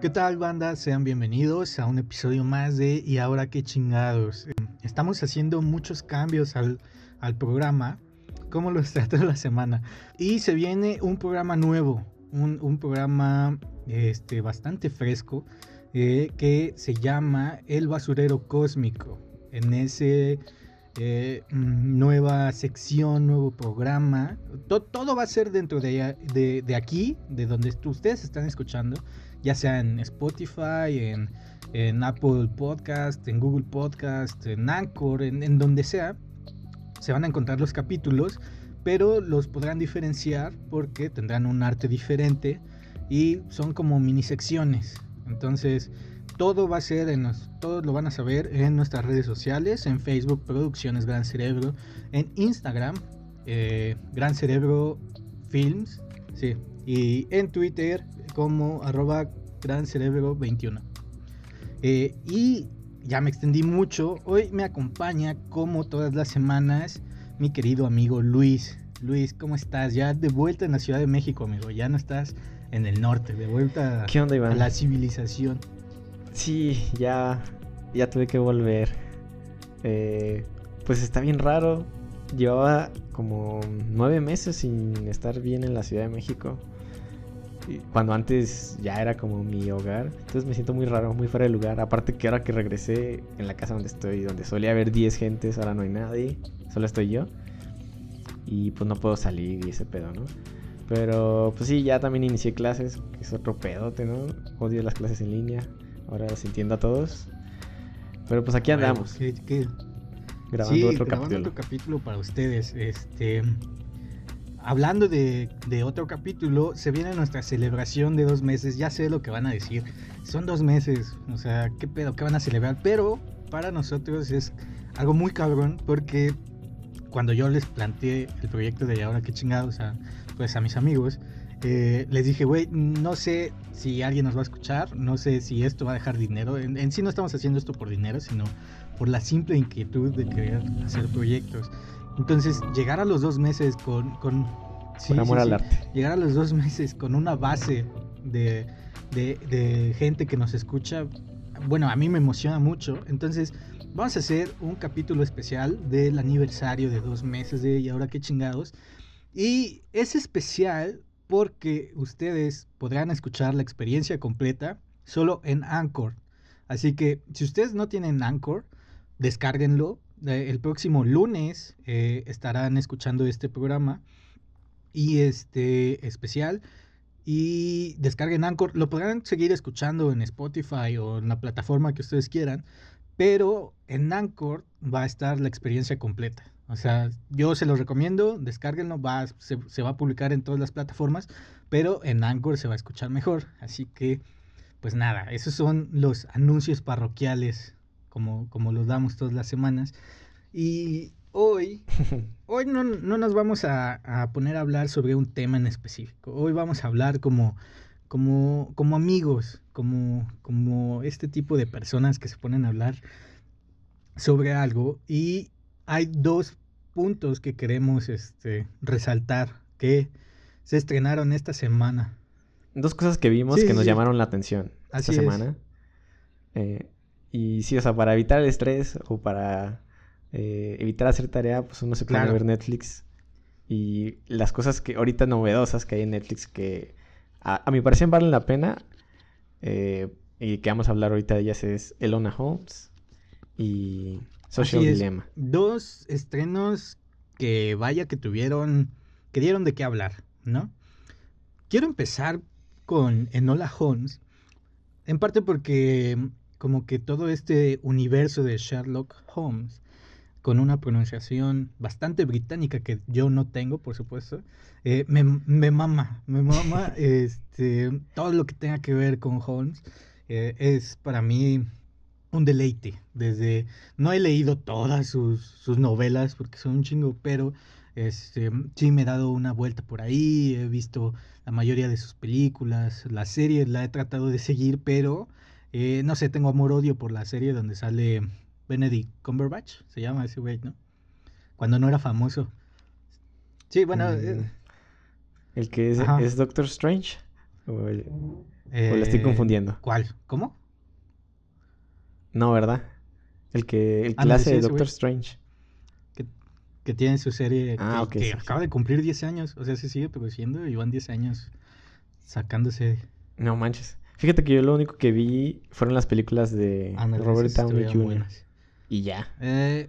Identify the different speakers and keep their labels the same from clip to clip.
Speaker 1: ¿Qué tal banda? Sean bienvenidos a un episodio más de Y ahora qué chingados. Estamos haciendo muchos cambios al, programa, como lo está toda la semana. Y se viene un programa nuevo, un, programa este, bastante fresco eh, que se llama El Basurero Cósmico. En ese eh, mm, nueva sección, nuevo programa. todo va a ser dentro de, de aquí, de donde ustedes están escuchando ya sea en Spotify, en, Apple Podcast, en Google Podcast, en Anchor, en, donde sea, se van a encontrar los capítulos, pero los podrán diferenciar porque tendrán un arte diferente y son como mini secciones. Entonces, todo va a ser en todos lo van a saber en nuestras redes sociales, en Facebook Producciones Gran Cerebro, en Instagram eh, Gran Cerebro Films, sí, y en Twitter como arroba gran cerebro 21. Eh, y ya me extendí mucho. Hoy me acompaña, como todas las semanas, mi querido amigo Luis. Luis, ¿cómo estás? Ya de vuelta en la Ciudad de México, amigo. Ya no estás en el norte, de vuelta
Speaker 2: ¿Qué onda, Iván?
Speaker 1: a la civilización.
Speaker 2: Sí, ya, ya tuve que volver. Eh, pues está bien raro. Llevaba como nueve meses sin estar bien en la Ciudad de México cuando antes ya era como mi hogar. Entonces me siento muy raro, muy fuera de lugar. Aparte que ahora que regresé en la casa donde estoy, donde solía haber 10 gentes, ahora no hay nadie, solo estoy yo. Y pues no puedo salir y ese pedo, ¿no? Pero pues sí, ya también inicié clases, que es otro pedote, ¿no? Odio las clases en línea. Ahora los entiendo a todos. Pero pues aquí andamos.
Speaker 1: Grabando otro capítulo. otro capítulo para ustedes. Este hablando de, otro capítulo, se viene nuestra celebración de dos meses. Ya sé lo que van a decir. Son dos meses. O sea, ¿qué pedo? ¿Qué van a celebrar? Pero para nosotros es algo muy cabrón porque cuando yo les planteé el proyecto de ahora qué chingados a, pues a mis amigos, eh, les dije, güey, no sé si alguien nos va a escuchar, no sé si esto va a dejar dinero. En, en sí no estamos haciendo esto por dinero, sino por la simple inquietud de querer hacer proyectos. Entonces, llegar a los dos meses con... con,
Speaker 2: amor al arte.
Speaker 1: Llegar a los dos meses con una base de, de, gente que nos escucha, bueno, a mí me emociona mucho. Entonces, vamos a hacer un capítulo especial del aniversario de dos meses de Y ahora qué chingados. Y es especial porque ustedes podrán escuchar la experiencia completa solo en Anchor. Así que si ustedes no tienen Anchor, descárguenlo, el próximo lunes eh, estarán escuchando este programa y este especial y descarguen Anchor. Lo podrán seguir escuchando en Spotify o en la plataforma que ustedes quieran, pero en Anchor va a estar la experiencia completa. O sea, yo se los recomiendo, descárguenlo, va, se, se va a publicar en todas las plataformas, pero en Anchor se va a escuchar mejor. Así que, pues nada, esos son los anuncios parroquiales como, como los damos todas las semanas. Y hoy, hoy no, nos vamos a, poner a hablar sobre un tema en específico. Hoy vamos a hablar como, como, como amigos, como, como este tipo de personas que se ponen a hablar sobre algo. Y hay dos puntos que queremos este, resaltar que se estrenaron esta semana.
Speaker 2: Dos cosas que vimos que nos llamaron la atención esta semana. Eh, y sí, o sea, para evitar el estrés o para eh, evitar hacer tarea, pues uno se pone a ver Netflix. Y las cosas que ahorita novedosas que hay en Netflix que a, mi parecer valen la pena eh, y que vamos a hablar ahorita de ellas es Elona Holmes y Social Dilemma.
Speaker 1: Dos estrenos que vaya que tuvieron, que dieron de qué hablar, ¿no? Quiero empezar con Enola Holmes, en parte porque como que todo este universo de Sherlock Holmes, con una pronunciación bastante británica que yo no tengo, por supuesto, eh, me, me, mama, me mama este, todo lo que tenga que ver con Holmes. Eh, es para mí un deleite. Desde no he leído todas sus, sus, novelas porque son un chingo, pero este, sí me he dado una vuelta por ahí, he visto la mayoría de sus películas. La serie la he tratado de seguir, pero eh, no sé, tengo amor-odio por la serie donde sale Benedict Cumberbatch, se llama ese güey, ¿no? Cuando no era famoso. Sí, bueno.
Speaker 2: Mm,
Speaker 1: eh,
Speaker 2: ¿El que es, es Doctor Strange? ¿O, el-
Speaker 1: eh,
Speaker 2: le estoy confundiendo?
Speaker 1: ¿Cuál? ¿Cómo?
Speaker 2: No, ¿verdad? El que, el
Speaker 1: Ah, no, sí,
Speaker 2: de Doctor. Strange.
Speaker 1: Que, que tiene su serie
Speaker 2: Ah,
Speaker 1: que,
Speaker 2: ok,
Speaker 1: que
Speaker 2: sí, sí.
Speaker 1: acaba de cumplir 10 años. O sea, se sigue produciendo y van 10 años sacándose.
Speaker 2: No manches. Fíjate que yo lo único que vi fueron las películas de Robert Downey Jr.
Speaker 1: buenas.
Speaker 2: Y ya.
Speaker 1: Eh,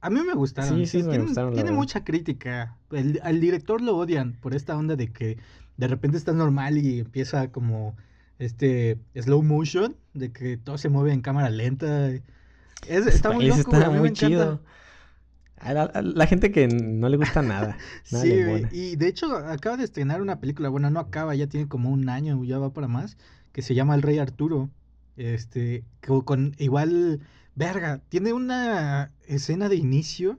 Speaker 1: a mí me gustaron.
Speaker 2: Sí, sí, me
Speaker 1: tienen-
Speaker 2: gustaron,
Speaker 1: Tiene mucha crítica. El, al director lo odian por esta onda de que de repente está normal y empieza como este slow motion, de que todo se mueve en cámara lenta. Es, está muy loco,
Speaker 2: está
Speaker 1: a mí me
Speaker 2: muy
Speaker 1: encanta.
Speaker 2: chido. A la, a la gente que no le gusta nada. nada
Speaker 1: Sí, y de hecho acaba de estrenar una película, bueno, no acaba, ya tiene como un año, ya va para más, que se llama El Rey Arturo. Este, co- con, igual, verga, tiene una escena de inicio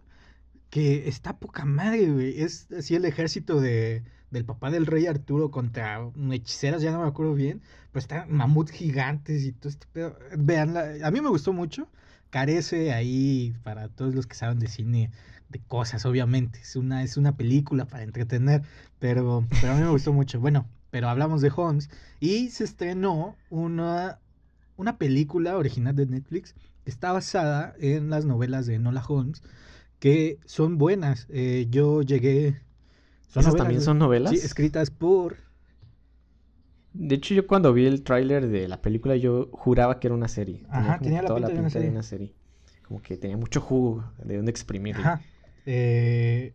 Speaker 1: que está poca madre, güey. Es así el ejército de, del papá del rey Arturo contra hechiceras, ya no me acuerdo bien, pero están mamuts gigantes y todo este pedo. Veanla, a mí me gustó mucho. Carece ahí para todos los que saben de cine de cosas, obviamente. Es una, es una película para entretener, pero, pero a mí me gustó mucho. Bueno, pero hablamos de Holmes y se estrenó una, una película original de Netflix está basada en las novelas de Enola Holmes, que son buenas. Eh, yo llegué...
Speaker 2: ¿Esas
Speaker 1: novelas,
Speaker 2: también son novelas?
Speaker 1: Sí, escritas por...
Speaker 2: De hecho, yo cuando vi el tráiler de la película, yo juraba que era una serie.
Speaker 1: Ajá, tenía la
Speaker 2: toda
Speaker 1: pinta de una serie.
Speaker 2: una serie. Como que tenía mucho jugo de dónde exprimirle.
Speaker 1: Ajá. eh,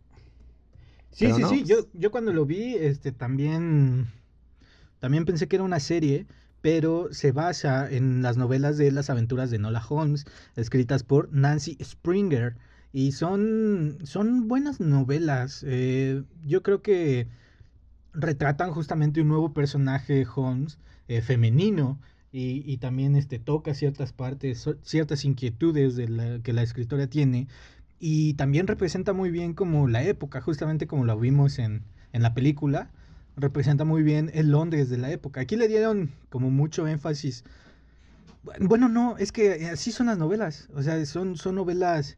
Speaker 1: Sí,
Speaker 2: Pero
Speaker 1: sí,
Speaker 2: no,
Speaker 1: sí. Yo, yo cuando lo vi, este, también, también pensé que era una serie, pero se basa en las novelas de las aventuras de Nola Holmes, escritas por Nancy Springer. Y son, son buenas novelas. eh, yo creo que retratan justamente un nuevo personaje Holmes eh, femenino y, y también este, toca ciertas partes, ciertas inquietudes de la, que la escritora tiene y también representa muy bien como la época, justamente como lo vimos en, en la película, representa muy bien el Londres de la época. Aquí le dieron como mucho énfasis. Bueno, no, es que así son las novelas, o sea, son, son novelas,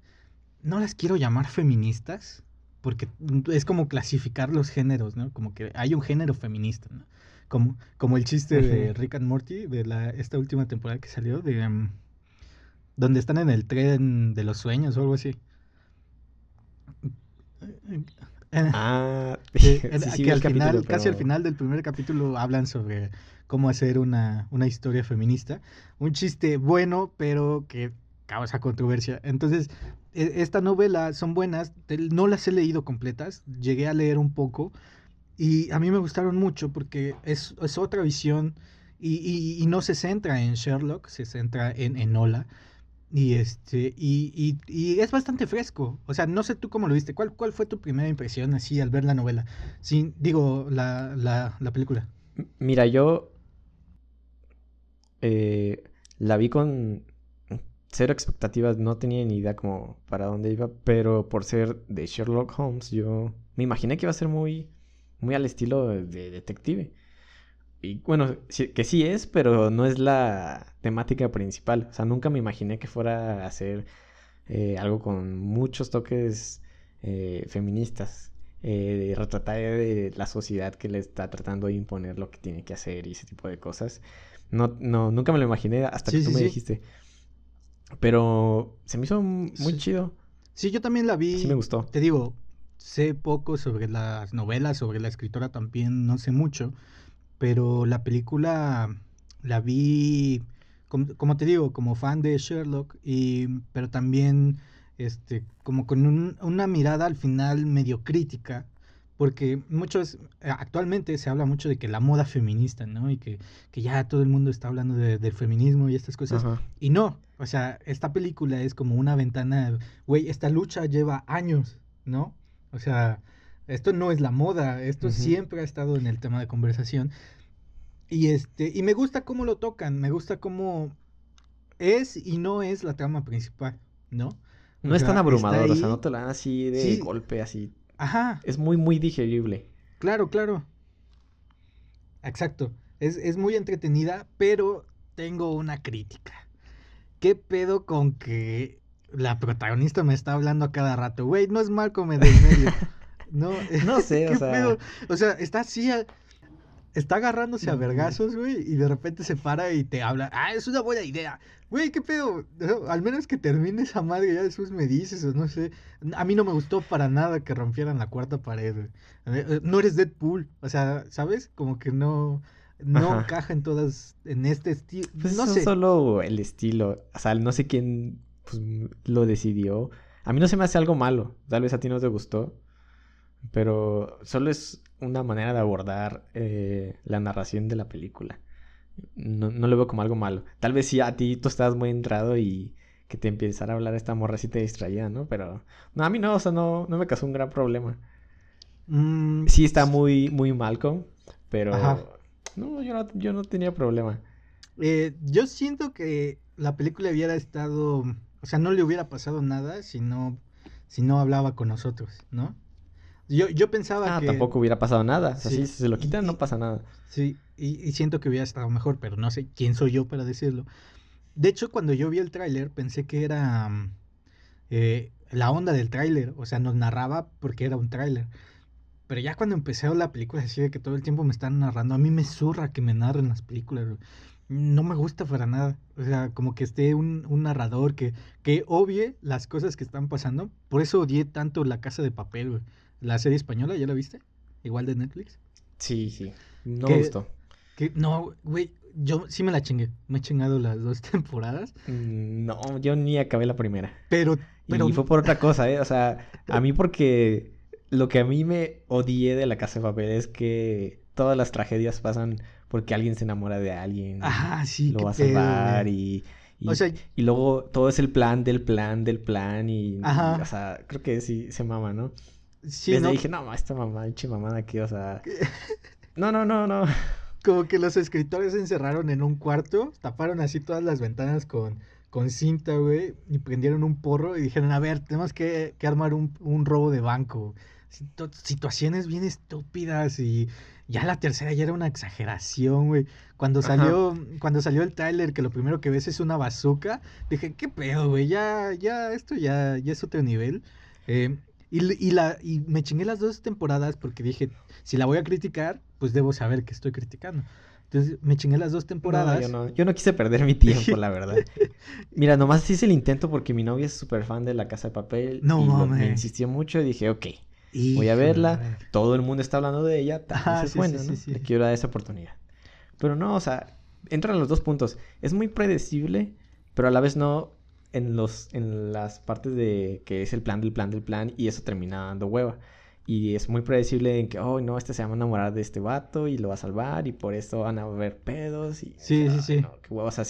Speaker 1: no las quiero llamar feministas, porque es como clasificar los géneros, ¿no? Como que hay un género feminista, ¿no? Como, como el chiste de. Rick and Morty, de la, esta última temporada que salió, de em, donde están en el tren de los sueños o algo así.
Speaker 2: Ah, sí,
Speaker 1: en-
Speaker 2: sí,
Speaker 1: que al final, casi al final del primer capítulo hablan sobre cómo hacer una, una historia feminista. Un chiste bueno, pero que causa controversia. Entonces, e- esta novela son buenas, no las he leído completas, llegué a leer un poco y a mí me gustaron mucho porque es, es otra visión y, y- y no se centra en Sherlock, se centra en Enola. Y este, y, y- y es bastante fresco. O sea, no sé tú cómo lo viste. ¿Cuál, cuál fue tu primera impresión así al ver la novela? Sí, digo, la, la, la película.
Speaker 2: Mira, yo eh, la vi con cero expectativas, no tenía ni idea como para dónde iba, pero por ser de Sherlock Holmes, yo me imaginé que iba a ser muy, muy al estilo de detective. Y bueno, sí- que sí es, pero no es la temática principal. O sea, nunca me imaginé que fuera a ser eh, algo con muchos toques eh, feministas. Eh, de retratar de la sociedad que le está tratando de imponer lo que tiene que hacer y ese tipo de cosas. No, no, nunca me lo imaginé hasta
Speaker 1: Sí,
Speaker 2: que tú
Speaker 1: sí,
Speaker 2: me dijiste. Pero se me hizo muy chido.
Speaker 1: Sí, yo también la vi.
Speaker 2: Sí me gustó.
Speaker 1: Te digo, sé poco sobre las novelas, sobre la escritora también, no sé mucho. Pero la película la vi, como, como te digo, como fan de Sherlock, y, pero también este, como con un- una mirada al final medio crítica. Porque muchos, actualmente se habla mucho de que la moda feminista, ¿no? Y que, que ya todo el mundo está hablando de- del feminismo y estas cosas.
Speaker 2: Ajá.
Speaker 1: Y no, o sea, esta película es como una ventana, güey, esta lucha lleva años, ¿no? O sea, esto no es la moda, esto siempre ha estado en el tema de conversación. Y este, y me gusta cómo lo tocan, me gusta cómo es y no es la trama principal, ¿no?
Speaker 2: No
Speaker 1: O
Speaker 2: es tan abrumador, o sea, no te lo dan así de
Speaker 1: Sí.
Speaker 2: golpe, así.
Speaker 1: Ajá,
Speaker 2: Es muy, muy digerible.
Speaker 1: claro, claro. exacto. Es, es muy entretenida, pero tengo una crítica. ¿Qué pedo con que la protagonista me está hablando a cada rato? Güey, no es Malcolm del medio. No,
Speaker 2: No sé, o
Speaker 1: ¿qué
Speaker 2: sea.
Speaker 1: pedo? O sea, está así, a- está agarrándose a vergazos, güey, y de repente se para y te habla. Ah, es una buena idea. Güey, ¿qué pedo? Al menos que termine esa madre, ya después me dices, o no sé. A mí no me gustó para nada que rompieran la cuarta pared, güey. Eh, eh, No eres Deadpool, o sea, ¿sabes? Como que no, no
Speaker 2: Ajá.
Speaker 1: encaja en todas, en este estilo.
Speaker 2: Pues
Speaker 1: no sé.
Speaker 2: solo el estilo. O sea, no sé quién pues, lo decidió. A mí no se me hace algo malo. Tal vez a ti no te gustó. Pero solo es una manera de abordar eh, la narración de la película. No, no lo veo como algo malo. Tal vez sí a ti tú estabas muy entrado y que te empezara a hablar esta morra sí te distraía, ¿no? Pero no, a mí no, o sea, no, no me causó un gran problema.
Speaker 1: Mm,
Speaker 2: Sí está muy, muy Malcolm, pero
Speaker 1: Ajá.
Speaker 2: no, yo no, yo no tenía problema.
Speaker 1: eh, yo siento que la película hubiera estado, o sea, no le hubiera pasado nada si no, si no hablaba con nosotros, ¿no? Yo, yo pensaba
Speaker 2: Ah,
Speaker 1: que...
Speaker 2: tampoco hubiera pasado nada. O sea,
Speaker 1: Sí,
Speaker 2: si se lo quitan,
Speaker 1: y-
Speaker 2: no pasa nada.
Speaker 1: Sí, y, y siento que hubiera estado mejor, pero no sé quién soy yo para decirlo. De hecho, cuando yo vi el tráiler, pensé que era mm, eh, la onda del tráiler, o sea, nos narraba porque era un tráiler. Pero ya cuando empecé a ver la película, así de que todo el tiempo me están narrando, a mí me zurra que me narren las películas. No me gusta para nada. O sea, como que esté un, un narrador que, que obvie las cosas que están pasando. Por eso odié tanto La Casa de Papel, güey. La serie española, ¿ya la viste? Igual de Netflix.
Speaker 2: Sí, sí. No me gustó.
Speaker 1: Que no, güey, yo sí me la chingué. Me he chingado las dos temporadas.
Speaker 2: Mm, No, yo ni acabé la primera.
Speaker 1: Pero, pero.
Speaker 2: Y fue por otra cosa, ¿eh? O sea, a mí porque lo que a mí me odié de la casa de papel es que todas las tragedias pasan porque alguien se enamora de alguien.
Speaker 1: Ajá, sí,
Speaker 2: Lo va a salvar y, y,
Speaker 1: O sea,
Speaker 2: y luego todo es el plan del plan del plan y,
Speaker 1: Ajá.
Speaker 2: y, o sea, creo que sí se mama, ¿no?
Speaker 1: Sí, ¿no?
Speaker 2: dije, no, esta mamá, mamada aquí, o sea... No, no, no, no.
Speaker 1: Como que los escritores se encerraron en un cuarto, taparon así todas las ventanas con, con cinta, güey, y prendieron un porro y dijeron, a ver, tenemos que, que armar un, un robo de banco. Situ- Situaciones bien estúpidas y ya la tercera ya era una exageración, güey. Cuando
Speaker 2: Ajá.
Speaker 1: salió, cuando salió el tráiler, que lo primero que ves es una bazooka, dije, ¿qué pedo, güey? Ya, ya, esto ya, ya es otro nivel. Eh, y, y la, y me chingué las dos temporadas porque dije, si la voy a criticar, pues debo saber que estoy criticando. Entonces me chingué las dos
Speaker 2: No,
Speaker 1: temporadas.
Speaker 2: yo no, yo no quise perder mi tiempo, la verdad. Mira, nomás hice el intento porque mi novia es súper fan de La Casa de Papel.
Speaker 1: No
Speaker 2: y lo- me insistió mucho y dije, ok, voy a verla. Todo el mundo está hablando de ella, tal vez es
Speaker 1: sí,
Speaker 2: buena,
Speaker 1: sí,
Speaker 2: ¿no?
Speaker 1: sí.
Speaker 2: Le quiero dar esa oportunidad. Pero no, o sea, entran los dos puntos. Es muy predecible, pero a la vez no en los en las partes de que es el plan del plan del plan y eso termina dando hueva. Y es muy predecible en que, oh, no, este se va a enamorar de este vato y lo va a salvar y por eso van a haber pedos y...
Speaker 1: Sí, sí, sí.
Speaker 2: no, qué hueva. O sea,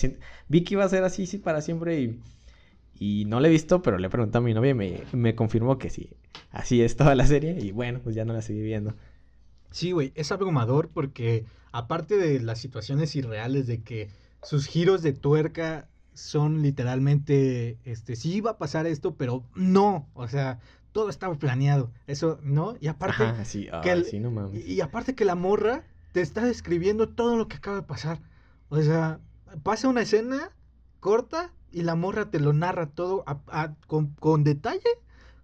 Speaker 2: vi que iba a ser así sí, para siempre y, y no la he visto, pero le pregunté a mi novia y me, me confirmó que sí. Así es toda la serie y bueno, pues ya no la seguí viendo.
Speaker 1: Sí, güey, es abrumador porque aparte de las situaciones irreales de que sus giros de tuerca son literalmente, este, sí iba a pasar esto, pero no, o sea, todo estaba planeado, eso, ¿no? Y aparte,
Speaker 2: Ajá, sí,
Speaker 1: que el-
Speaker 2: sí, no mames.
Speaker 1: y, y aparte que la morra te está describiendo todo lo que acaba de pasar, o sea, pasa una escena corta y la morra te lo narra todo a- a- con, con detalle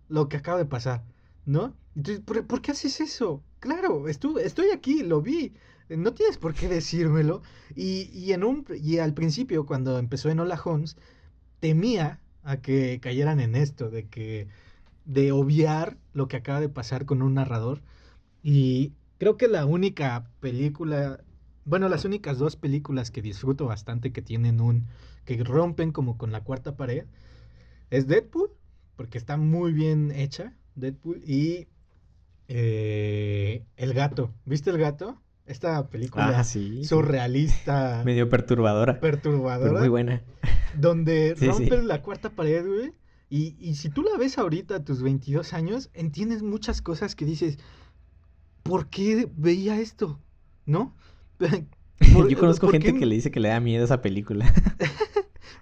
Speaker 1: lo que acaba de pasar, ¿no? Entonces, ¿por, por qué haces eso? Claro, estuve, estoy aquí, lo vi. No tienes por qué decírmelo. Y, y en un, y al principio, cuando empezó Enola Holmes, temía a que cayeran en esto, de que de obviar lo que acaba de pasar con un narrador. Y creo que la única película, bueno, las únicas dos películas que disfruto bastante que tienen un, que rompen como con la cuarta pared, es Deadpool, porque está muy bien hecha, Deadpool, y eh, El Gato. ¿Viste El Gato? Esta película
Speaker 2: Ah, sí.
Speaker 1: surrealista,
Speaker 2: Medio perturbadora,
Speaker 1: perturbadora,
Speaker 2: pero muy buena.
Speaker 1: donde
Speaker 2: Sí, sí.
Speaker 1: rompen la cuarta pared, güey. Y, y si tú la ves ahorita a tus 22 años, entiendes muchas cosas que dices, ¿por qué veía esto? ¿No?
Speaker 2: Yo conozco
Speaker 1: ¿por
Speaker 2: gente
Speaker 1: qué?
Speaker 2: que le dice que le da miedo esa película.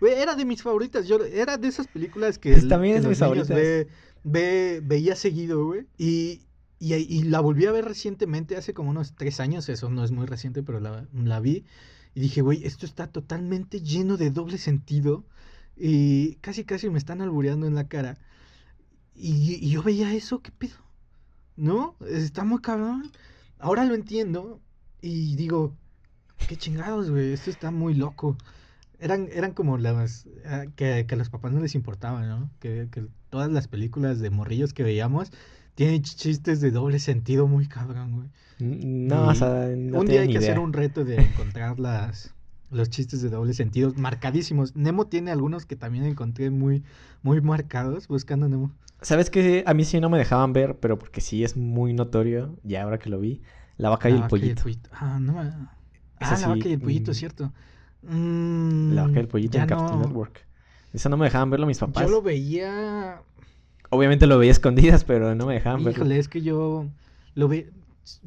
Speaker 1: Era de mis favoritas. Yo era de esas películas que,
Speaker 2: Pues también
Speaker 1: que
Speaker 2: es mis favoritas.
Speaker 1: Ve, ve- veía seguido, güey. Y, y, y la volví a ver recientemente, hace como unos tres años, eso no es muy reciente, pero la, la vi. Y dije, güey, esto está totalmente lleno de doble sentido. Y casi, casi me están albureando en la cara. Y, y yo veía eso, ¿qué pedo? ¿No? Está muy cabrón. Ahora lo entiendo. Y digo, qué chingados, güey. Esto está muy loco. Eran, eran como las. ah, Que, que a los papás no les importaba, ¿no? Que, que todas las películas de morrillos que veíamos tienen ch- chistes de doble sentido muy cabrón, güey.
Speaker 2: N- No, o
Speaker 1: Y
Speaker 2: sea, no
Speaker 1: un día hay que hacer un reto de encontrar las, los chistes de doble sentido marcadísimos. Nemo tiene algunos que también encontré muy, muy marcados buscando Nemo.
Speaker 2: ¿Sabes qué? A mí sí no me dejaban ver, pero porque sí es muy notorio, ya ahora que lo vi, La vaca y el
Speaker 1: vaca
Speaker 2: pollito.
Speaker 1: Ah, no.
Speaker 2: Esa
Speaker 1: Ah, la
Speaker 2: sí,
Speaker 1: vaca y el pollito,
Speaker 2: mm.
Speaker 1: es cierto. Mm,
Speaker 2: La vaca y el pollito
Speaker 1: ya
Speaker 2: en Cartoon
Speaker 1: no.
Speaker 2: Network. Eso no me dejaban verlo mis papás.
Speaker 1: Yo lo veía.
Speaker 2: Obviamente lo veía escondidas, pero no me dejaban verlo.
Speaker 1: Híjole, es que yo lo ve.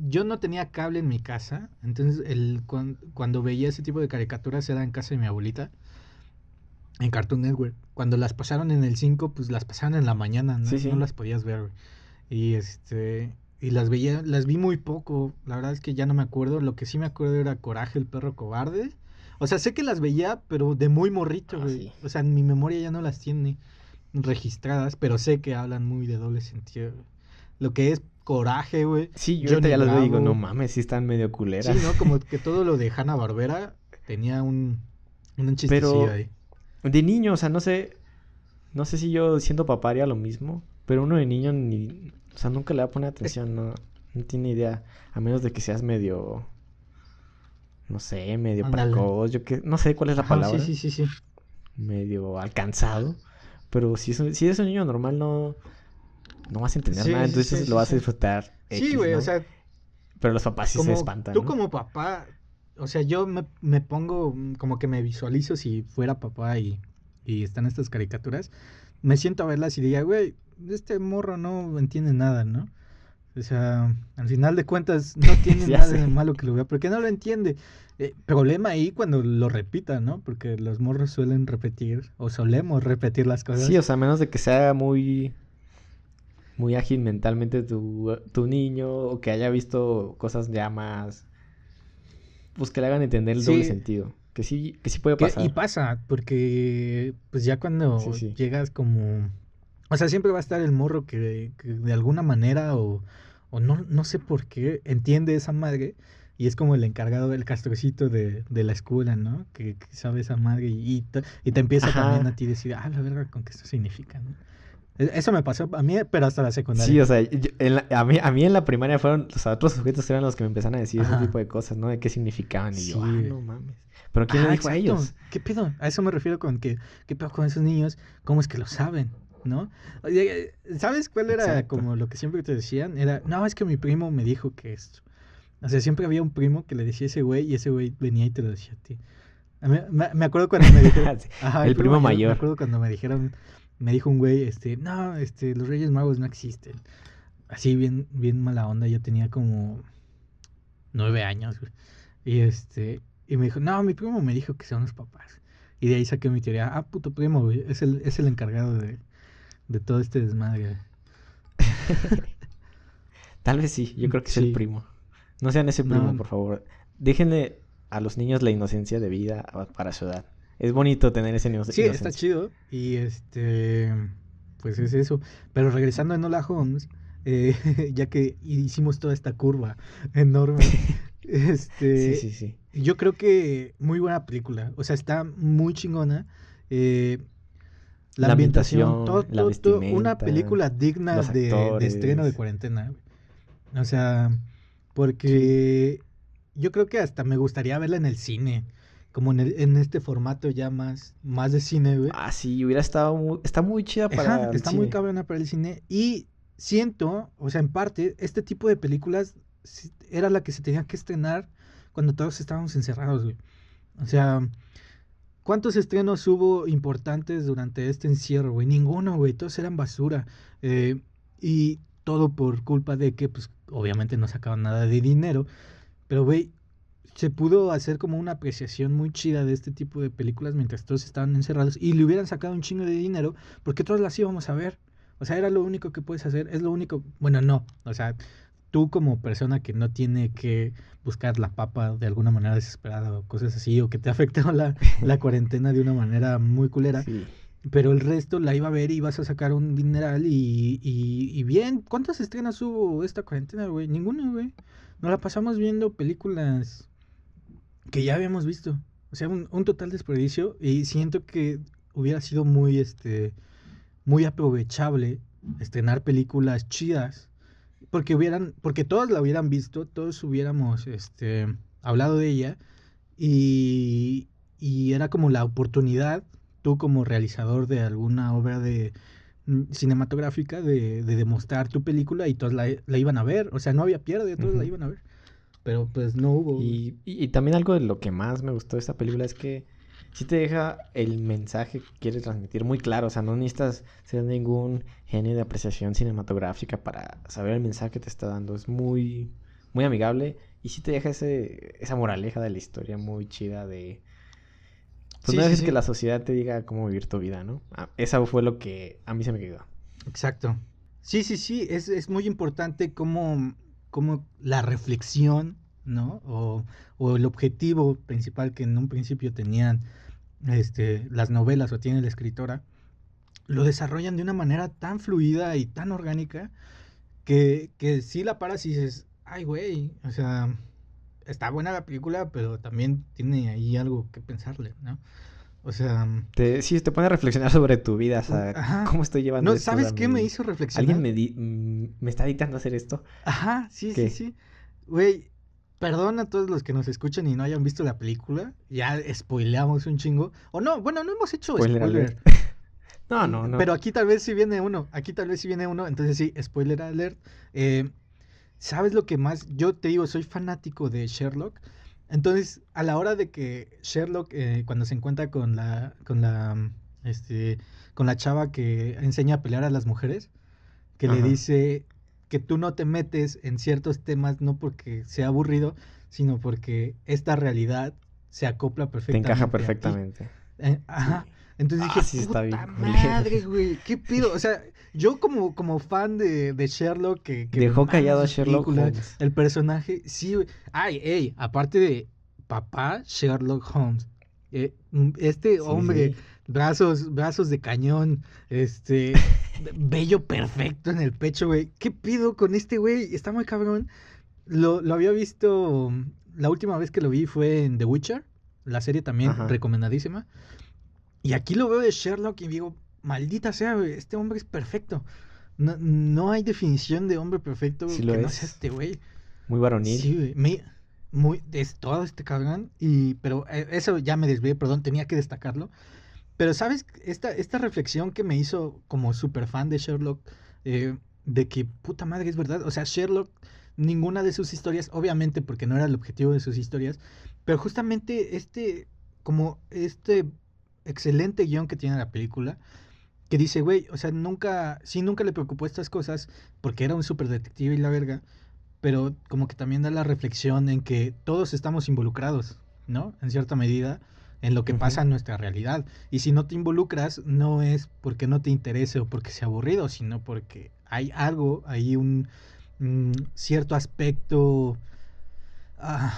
Speaker 1: Yo no tenía cable en mi casa, entonces el, cuan- cuando veía ese tipo de caricaturas era en casa de mi abuelita, en Cartoon Network. Cuando las pasaron en el 5, pues las pasaron en la mañana, ¿no?
Speaker 2: Sí, sí.
Speaker 1: No las podías ver, güey. Y este y las veía, las vi muy poco, la verdad es que ya no me acuerdo, lo que sí me acuerdo era Coraje el perro cobarde. O sea, sé que las veía, pero de muy morrito,
Speaker 2: Ah, sí.
Speaker 1: O sea, mi memoria ya no las tiene registradas, pero sé que hablan muy de doble sentido. Lo que es coraje, güey.
Speaker 2: Sí, yo ahorita
Speaker 1: Johnny
Speaker 2: ya las veo y digo, no mames, sí están medio culeras.
Speaker 1: Sí, ¿no? Como que todo lo de Hanna Barbera tenía un, un
Speaker 2: Pero-
Speaker 1: ahí.
Speaker 2: De niño, o sea, no sé. No sé si yo siendo papá haría lo mismo. Pero uno de niño ni. O sea, nunca le va a poner atención, no, no tiene idea. A menos de que seas medio. No sé, medio precoz. Yo que. No sé cuál es la
Speaker 1: Ajá,
Speaker 2: palabra.
Speaker 1: Sí, sí, sí, sí.
Speaker 2: Medio alcanzado. Pero si, es un- si eres un niño normal, no. No vas a entender
Speaker 1: Sí,
Speaker 2: nada.
Speaker 1: sí,
Speaker 2: Entonces
Speaker 1: sí,
Speaker 2: lo vas a disfrutar.
Speaker 1: Sí, güey,
Speaker 2: ¿no?
Speaker 1: o sea,
Speaker 2: Pero los papás sí se espantan.
Speaker 1: tú
Speaker 2: ¿no?
Speaker 1: como papá, o sea, yo me, me pongo, mm, como que me visualizo si fuera papá y, y están estas caricaturas, me siento a verlas y diría, güey, este morro no entiende nada, ¿no? O sea, al final de cuentas no tiene nada
Speaker 2: sé.
Speaker 1: de malo que lo vea, porque no lo entiende. Eh, problema ahí cuando lo repita, ¿no? Porque los morros suelen repetir, o solemos repetir las cosas.
Speaker 2: Sí, o sea, a menos de que sea muy muy ágil mentalmente tu, tu niño o que haya visto cosas ya más pues que le hagan entender el doble sentido, que sí que sí puede
Speaker 1: Que-
Speaker 2: pasar.
Speaker 1: y pasa, porque pues ya cuando
Speaker 2: Sí, sí.
Speaker 1: llegas como... O sea, siempre va a estar el morro que, que de alguna manera o, o no, no sé por qué entiende esa madre y es como el encargado del castrocito de, de la escuela, ¿no? Que, que sabe esa madre y, y te, y te empieza
Speaker 2: Ajá.
Speaker 1: también a ti decir, ah, la verga, ¿con qué esto significa? ¿no? E- Eso me pasó a mí, pero hasta la secundaria.
Speaker 2: Sí, o sea, yo- en la- a, mí, a mí en la primaria fueron, o sea, otros sujetos eran los que me empezaron a decir
Speaker 1: Ajá.
Speaker 2: ese tipo de cosas, ¿no? De qué significaban. Y yo,
Speaker 1: Sí.
Speaker 2: ah, no mames. Pero ¿quién le
Speaker 1: Ah,
Speaker 2: dijo a ellos?
Speaker 1: ¿Qué pedo? A eso me refiero con que, ¿qué pedo con esos niños? ¿Cómo es que lo saben? ¿No? ¿Sabes cuál era
Speaker 2: Exacto.
Speaker 1: como lo que siempre te decían? Era, no, es que mi primo me dijo que esto. O sea, siempre había un primo que le decía a ese güey y ese güey venía y te lo decía a ti. A mí- me, me acuerdo cuando me dijeron... Ajá,
Speaker 2: el primo
Speaker 1: Me
Speaker 2: mayor.
Speaker 1: acuerdo cuando me dijeron, me dijo un güey, este, no, este, los Reyes Magos no existen. Así bien, bien mala onda, yo tenía como nueve años, güey. Y este, y me dijo, no, mi primo me dijo que son los papás. Y de ahí saqué mi teoría, ah, puto primo, güey, es el, es el encargado de, de todo este desmadre. güey".
Speaker 2: Tal vez sí, yo creo que es
Speaker 1: Sí.
Speaker 2: el primo. No sean ese primo,
Speaker 1: No.
Speaker 2: por favor. Déjenle a los niños la inocencia de vida para su edad. Es bonito tener ese ino-
Speaker 1: Sí,
Speaker 2: inocencia.
Speaker 1: está chido. Y este, pues es eso. Pero regresando a Enola Holmes, eh, ya que hicimos toda esta curva enorme, este,
Speaker 2: Sí, sí, sí.
Speaker 1: yo creo que muy buena película. O sea, está muy chingona. eh, la,
Speaker 2: La
Speaker 1: ambientación,
Speaker 2: ambientación,
Speaker 1: todo,
Speaker 2: la
Speaker 1: todo- todo- una película digna de, de estreno de cuarentena. O sea, porque yo creo que hasta me gustaría verla en el cine. Como en, el- en este formato ya más, más de cine, güey.
Speaker 2: Ah, sí, hubiera estado muy... Está muy chida para
Speaker 1: Ajá,
Speaker 2: el
Speaker 1: está muy cabrona para el cine. Y siento, o sea, en parte, este tipo de películas era la que se tenía que estrenar cuando todos estábamos encerrados, güey. O sea, ¿cuántos estrenos hubo importantes durante este encierro, güey? Ninguno, güey. Todos eran basura. Eh, y todo por culpa de que, pues, obviamente no sacaban nada de dinero. Pero, güey, se pudo hacer como una apreciación muy chida de este tipo de películas mientras todos estaban encerrados y le hubieran sacado un chingo de dinero porque todos las íbamos a ver. O sea, era lo único que puedes hacer, es lo único, bueno, no, o sea, tú como persona que no tiene que buscar la papa de alguna manera desesperada o cosas así, o que te ha afectado la, la cuarentena de una manera muy culera, pero el resto la iba a ver y ibas a sacar un dineral y, y, bien, ¿cuántas estrenas hubo esta cuarentena, güey? Ninguna, güey. Nos la pasamos viendo películas que ya habíamos visto. O sea, un, un total desperdicio y siento que hubiera sido muy, este, muy aprovechable estrenar películas chidas porque hubieran, porque todos la hubieran visto, todos hubiéramos, este, hablado de ella y, y era como la oportunidad, tú como realizador de alguna obra de mm, cinematográfica, de, de demostrar tu película y todos la, la, iban a ver, o sea, no había pierde, todos la iban a ver pero pues no hubo.
Speaker 2: Y, y, también algo de lo que más me gustó de esta película es que sí te deja el mensaje que quieres transmitir muy claro. O sea, no necesitas ser ningún genio de apreciación cinematográfica para saber el mensaje que te está dando. Es muy, muy amigable y sí te deja ese, esa moraleja de la historia muy chida de... Pues no que la sociedad te diga cómo vivir tu vida, ¿no? Ah, esa fue lo que a mí se me quedó.
Speaker 1: Exacto. Sí, sí, sí, es, es muy importante cómo como la reflexión, ¿no? O, el objetivo principal que en un principio tenían este, las novelas o tiene la escritora, lo desarrollan de una manera tan fluida y tan orgánica que, que sí la paras y dices, ay, güey, o sea, está buena la película, pero también tiene ahí algo que pensarle, ¿no? O sea...
Speaker 2: Te, sí, te pone a reflexionar sobre tu vida, o sea, cómo estoy llevando
Speaker 1: no, ¿Sabes qué me hizo reflexionar?
Speaker 2: ¿Alguien me, mm, me está dictando hacer esto?
Speaker 1: Ajá, sí, sí, sí. Güey, perdón a todos los que nos escuchan y no hayan visto la película. Ya spoileamos un chingo. O no, bueno, no hemos hecho spoiler.
Speaker 2: no, no, no.
Speaker 1: Pero aquí tal vez sí viene uno. Aquí tal vez sí viene uno. Entonces sí, spoiler alert. Eh, ¿Sabes lo que más? Yo te digo, soy fanático de Sherlock. Entonces, a la hora de que Sherlock, eh, cuando se encuentra con la, con la, este, con la chava que enseña a pelear a las mujeres, que le dice que tú no te metes en ciertos temas no porque sea aburrido, sino porque esta realidad se acopla perfectamente.
Speaker 2: Te encaja perfectamente.
Speaker 1: Eh, ajá. Entonces dije, ah, sí, está bien. madre, güey, ¿qué pido? O sea, yo como, como fan de, de Sherlock que,
Speaker 2: Dejó callado a Sherlock
Speaker 1: Holmes. El personaje, sí, güey. Ay, ey, aparte de papá Sherlock Holmes. Eh, mm, este hombre, brazos, brazos de cañón, este, bello perfecto en el pecho, güey. ¿Qué pido con este güey? Está muy cabrón. Lo, lo había visto, la última vez que lo vi fue en The Witcher, la serie también recomendadísima. Y aquí lo veo de Sherlock y digo, maldita sea, este hombre es perfecto. No, no hay definición de hombre perfecto que no sea este güey.
Speaker 2: Muy varonil.
Speaker 1: Sí, güey. muy, es todo este cabrón. Y, pero eh, eso ya me desvié, perdón, tenía que destacarlo. Pero, ¿sabes? Esta, esta reflexión que me hizo como super fan de Sherlock, eh, de que, puta madre, es verdad. O sea, Sherlock, ninguna de sus historias, obviamente porque no era el objetivo de sus historias, pero justamente este, como este excelente guion que tiene la película, que dice, güey, o sea, nunca, sí, nunca le preocupó estas cosas porque era un super detective y la verga, pero como que también da la reflexión en que todos estamos involucrados, ¿no? En cierta medida, en lo que pasa en nuestra realidad. Y si no te involucras, no es porque no te interese o porque sea aburrido, sino porque hay algo, hay un, cierto aspecto ah,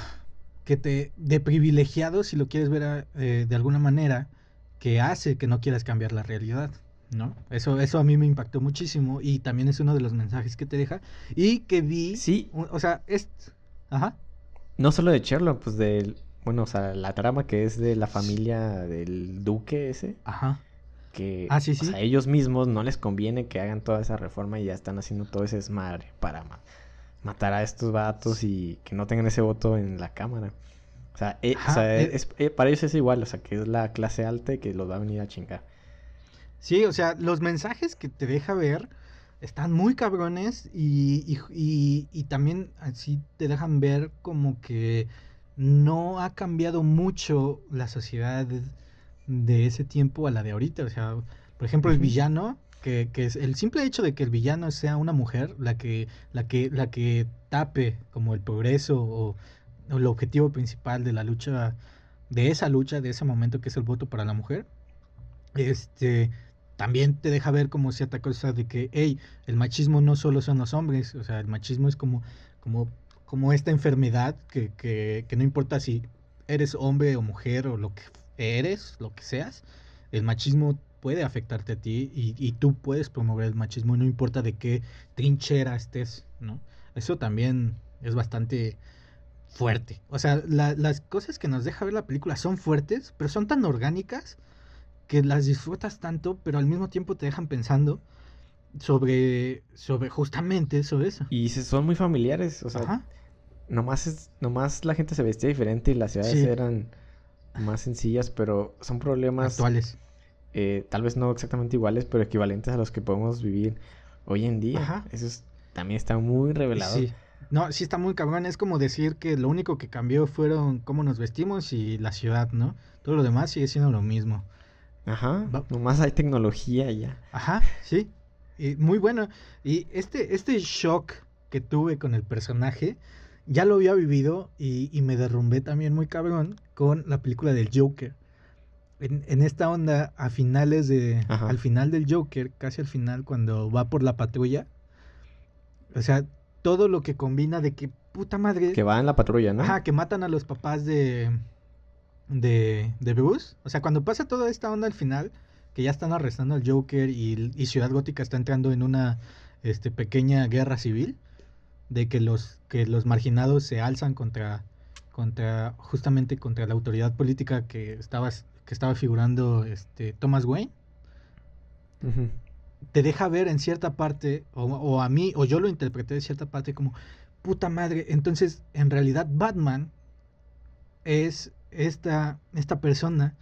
Speaker 1: que te, de privilegiado, si lo quieres ver eh, de alguna manera, que hace que no quieras cambiar la realidad. ¿no? Eso, eso a mí me impactó muchísimo y también es uno de los mensajes que te deja y que vi,
Speaker 2: sí,
Speaker 1: o sea, es, ajá.
Speaker 2: No solo de Sherlock, pues del, bueno, o sea, la trama que es de la familia del duque ese.
Speaker 1: Ajá.
Speaker 2: Que ah, sí, sí. a ellos mismos no les conviene que hagan toda esa reforma y ya están haciendo todo ese desmadre para matar a estos vatos y que no tengan ese voto en la cámara. O sea, eh, eh. Eh, para ellos es igual, o sea, que es la clase alta y que los va a venir a chingar.
Speaker 1: Sí, o sea, los mensajes que te deja ver están muy cabrones y, y, también así te dejan ver como que no ha cambiado mucho la sociedad de, ese tiempo a la de ahorita. O sea, por ejemplo, el villano, que, que, es el simple hecho de que el villano sea una mujer, la que, la que, la que tape como el progreso o el objetivo principal de la lucha, de esa lucha, de ese momento que es el voto para la mujer, este, también te deja ver como cierta cosa de que, hey, el machismo no solo son los hombres, o sea, el machismo es como, como, como esta enfermedad que, que, que no importa si eres hombre o mujer o lo que eres, lo que seas, el machismo puede afectarte a ti y, y, tú puedes promover el machismo, no importa de qué trinchera estés, ¿no? Eso también es bastante fuerte. O sea, la, las cosas que nos deja ver la película son fuertes, pero son tan orgánicas que las disfrutas tanto, pero al mismo tiempo te dejan pensando sobre, sobre justamente sobre eso.
Speaker 2: Y son muy familiares, o sea, Ajá. Nomás, es, nomás la gente se vestía diferente y las ciudades sí. eran más sencillas, pero son problemas
Speaker 1: actuales.
Speaker 2: Eh, tal vez no exactamente iguales, pero equivalentes a los que podemos vivir hoy en día. Ajá. Eso es, también está muy revelado.
Speaker 1: Sí. No, sí está muy cabrón. Es como decir que lo único que cambió fueron cómo nos vestimos y la ciudad, ¿no? Todo lo demás sigue siendo lo mismo.
Speaker 2: Ajá. Va. Nomás hay tecnología ya.
Speaker 1: Ajá, sí. Y muy bueno. Y este, este shock que tuve con el personaje, ya lo había vivido y, y me derrumbé también muy cabrón con la película del Joker. En, en, esta onda, a finales de. Ajá. Al final del Joker, casi al final, cuando va por la patrulla. O sea, todo lo que combina de que puta madre.
Speaker 2: Que va en la patrulla, ¿no?
Speaker 1: Ajá, que matan a los papás de. De, de Bruce. O sea, cuando pasa toda esta onda al final, que ya están arrestando al Joker y, y Ciudad Gótica está entrando en una este, pequeña guerra civil. De que los, que los marginados se alzan contra. contra. justamente contra la autoridad política que estaba, que estaba figurando este, Thomas Wayne. Uh -huh te deja ver en cierta parte, o, o, a mí, o yo lo interpreté de cierta parte como, puta madre, entonces en realidad Batman es esta, esta persona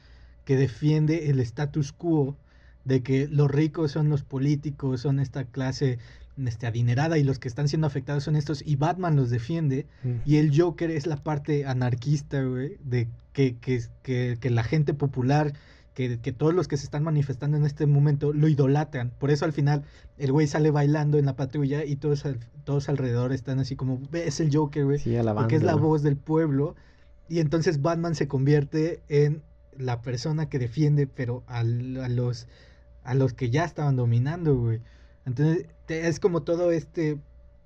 Speaker 1: que defiende el status quo de que los ricos son los políticos, son esta clase este, adinerada y los que están siendo afectados son estos, y Batman los defiende, mm. y el Joker es la parte anarquista, güey, de que, que, que, que la gente popular que, que, todos los que se están manifestando en este momento lo idolatran. Por eso al final el güey sale bailando en la patrulla y todos, todos alrededor están así como, es el Joker, güey.
Speaker 2: Sí,
Speaker 1: porque es la voz del pueblo. Y entonces Batman se convierte en la persona que defiende, pero a, a los, a los que ya estaban dominando, güey. Entonces es como todo este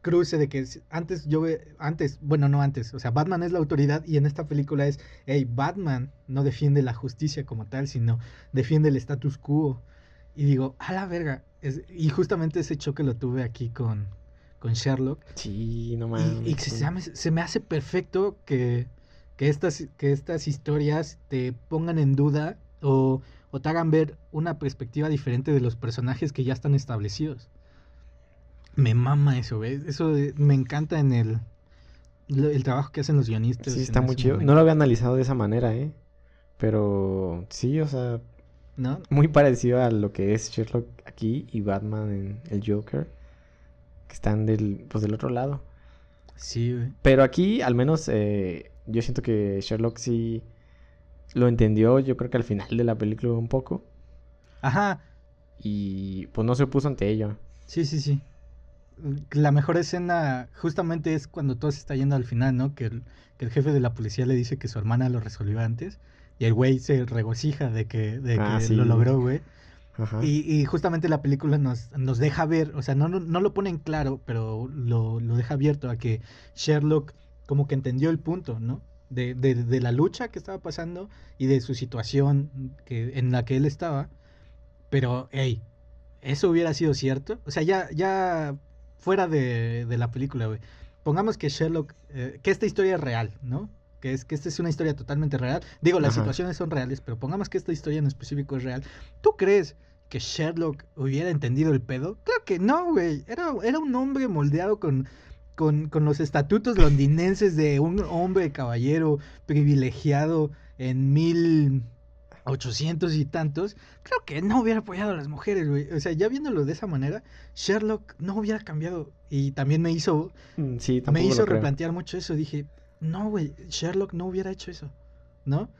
Speaker 1: cruce de que antes yo antes, bueno, no antes, o sea, Batman es la autoridad y en esta película es, hey, Batman no defiende la justicia como tal, sino defiende el status quo. Y digo, a la verga, es, y justamente ese choque lo tuve aquí con, con Sherlock.
Speaker 2: Sí, no mames.
Speaker 1: Y, y se, me, se, me, hace perfecto que, que, estas, que estas historias te pongan en duda o, o te hagan ver una perspectiva diferente de los personajes que ya están establecidos. Me mama eso, ¿ves? Eso de, me encanta en el, el trabajo que hacen los guionistas.
Speaker 2: Sí, está muy chido. Momento. No lo había analizado de esa manera, ¿eh? Pero sí, o sea,
Speaker 1: ¿no?
Speaker 2: Muy parecido a lo que es Sherlock aquí y Batman en el Joker, que están del, pues, del otro lado.
Speaker 1: Sí, güey.
Speaker 2: Pero aquí, al menos, eh, yo siento que Sherlock sí lo entendió, yo creo que al final de la película un poco.
Speaker 1: Ajá.
Speaker 2: Y pues no se opuso ante ello.
Speaker 1: Sí, sí, sí la mejor escena justamente es cuando todo se está yendo al final, ¿no? Que el, que el jefe de la policía le dice que su hermana lo resolvió antes y el güey se regocija de que, de ah, que sí. lo logró, güey. Y, y, justamente la película nos, nos deja ver, o sea, no, no, no lo pone en claro, pero lo, lo, deja abierto a que Sherlock como que entendió el punto, ¿no? De, de, de, la lucha que estaba pasando y de su situación que, en la que él estaba. Pero, hey, ¿eso hubiera sido cierto? O sea, ya, ya fuera de, de la película, güey. Pongamos que Sherlock, eh, que esta historia es real, ¿no? Que es que esta es una historia totalmente real. Digo, las Ajá. situaciones son reales, pero pongamos que esta historia en específico es real. ¿Tú crees que Sherlock hubiera entendido el pedo? Claro que no, güey. Era, era un hombre moldeado con, con, con los estatutos londinenses de un hombre caballero privilegiado en mil 800 y tantos, creo que no hubiera apoyado a las mujeres, güey. O sea, ya viéndolo de esa manera, Sherlock no hubiera cambiado. Y también me hizo,
Speaker 2: mm, sí,
Speaker 1: me hizo replantear mucho eso. Dije, no, güey, Sherlock no hubiera hecho eso, ¿no?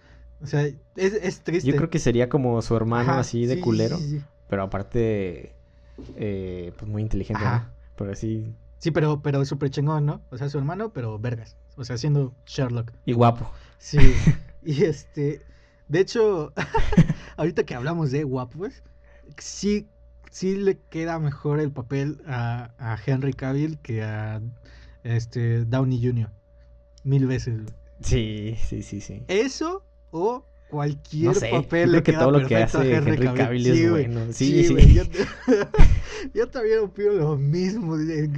Speaker 1: O sea, es, es triste.
Speaker 2: Yo creo que sería como su hermano Ajá, así de sí, culero, sí, sí, pero aparte, eh, pues muy inteligente. ¿no? Pero así...
Speaker 1: Sí, pero, pero súper chingón, ¿no? O sea, su hermano, pero vergas. O sea, siendo Sherlock.
Speaker 2: Y guapo.
Speaker 1: Sí. y este... De hecho, ahorita que hablamos de guapos, sí, sí le queda mejor el papel a, a Henry Cavill que a este Downey Jr. Mil veces.
Speaker 2: Sí, sí, sí, sí.
Speaker 1: Eso o cualquier
Speaker 2: No sé,
Speaker 1: papel
Speaker 2: yo
Speaker 1: le
Speaker 2: creo que
Speaker 1: queda
Speaker 2: todo lo que hace
Speaker 1: Henry
Speaker 2: Henry
Speaker 1: Cavill.
Speaker 2: Cavill es
Speaker 1: Sí,
Speaker 2: bueno.
Speaker 1: Sí,
Speaker 2: Sí, sí.
Speaker 1: Yo, también opino lo mismo. En,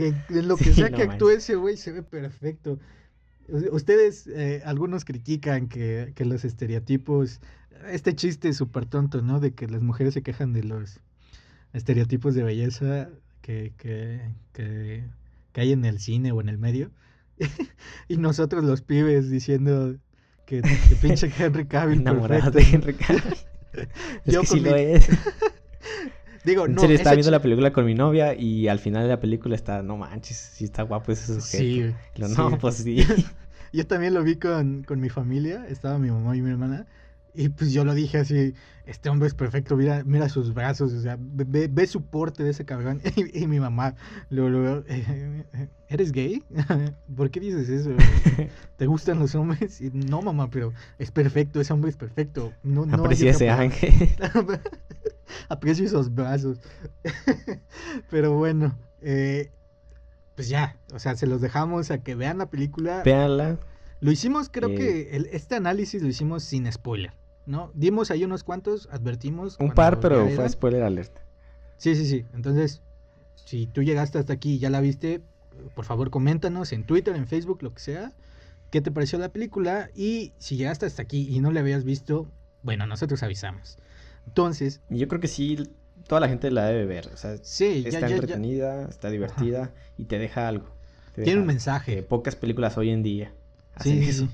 Speaker 1: lo que
Speaker 2: Sí,
Speaker 1: sea
Speaker 2: no
Speaker 1: que actúe ese güey se ve perfecto. Ustedes, eh, algunos critican que, que los estereotipos, este chiste súper tonto, ¿no? De que las mujeres se quejan de los estereotipos de belleza que, que, que, que hay en el cine o en el medio. y nosotros los pibes diciendo que, que pinche Henry Cavill
Speaker 2: Enamorados de Henry Cavill. es
Speaker 1: Yo
Speaker 2: que sí
Speaker 1: mi-
Speaker 2: lo es.
Speaker 1: Digo,
Speaker 2: En
Speaker 1: no,
Speaker 2: serio, estaba viendo la película con mi novia y al final de la película está, no manches, sí está guapo ese sujeto.
Speaker 1: Sí,
Speaker 2: lo,
Speaker 1: sí.
Speaker 2: no, pues sí.
Speaker 1: Yo también lo vi con, con mi familia, estaba mi mamá y mi hermana, y pues yo lo dije así, este hombre es perfecto, mira, mira sus brazos, o sea, ve, ve- su porte de ese cabrón. Y, y mi mamá, luego, luego, "Eh, ¿eres gay? ¿Por qué dices eso? ¿Te gustan los hombres? Y, no, mamá, pero es perfecto, ese hombre es perfecto. No, no
Speaker 2: Aprecia ese
Speaker 1: palabra".
Speaker 2: ángel.
Speaker 1: Aprecio esos brazos. Pero bueno, eh, pues ya, o sea, se los dejamos a que vean la película.
Speaker 2: Véanla.
Speaker 1: Lo hicimos, creo
Speaker 2: Eh.
Speaker 1: que el- este análisis lo hicimos sin spoiler, ¿no? Dimos ahí unos cuantos, advertimos.
Speaker 2: Un par, pero fue spoiler alert.
Speaker 1: Sí, sí, sí. Entonces, si tú llegaste hasta aquí y ya la viste, por favor coméntanos en Twitter, en Facebook, lo que sea, qué te pareció la película. Y si llegaste hasta aquí y no la habías visto, bueno, nosotros avisamos. Entonces,
Speaker 2: yo creo que sí, toda la gente la debe ver. O sea,
Speaker 1: sí,
Speaker 2: está
Speaker 1: ya, ya.
Speaker 2: entretenida, está divertida y te deja algo. Te
Speaker 1: Tiene un mensaje.
Speaker 2: Pocas películas hoy en día hacen
Speaker 1: Sí, sí,
Speaker 2: eso.
Speaker 1: sí.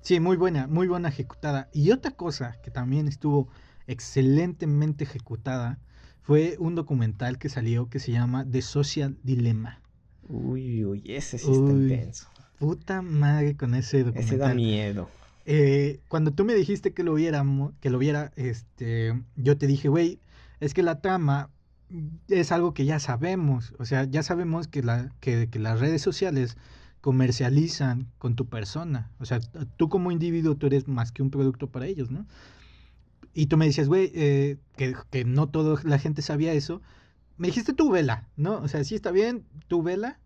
Speaker 1: Sí, muy buena, muy buena ejecutada. Y otra cosa que también estuvo excelentemente ejecutada fue un documental que salió que se llama The Social Dilemma.
Speaker 2: Uy, uy, ese sí está intenso.
Speaker 1: Puta madre con ese
Speaker 2: Ese da
Speaker 1: documental.
Speaker 2: miedo.
Speaker 1: Eh, cuando tú me dijiste que lo viéramos, que lo viera, este, yo te dije, güey, es que la trama es algo que ya sabemos, o sea, ya sabemos que, la, que, que las redes sociales comercializan con tu persona, o sea, tú como individuo, tú eres más que un producto para ellos, ¿no? Y tú me decías, güey, eh, que, que no toda la gente sabía eso, me dijiste tú vela, ¿no? O sea, sí está bien, tú vela,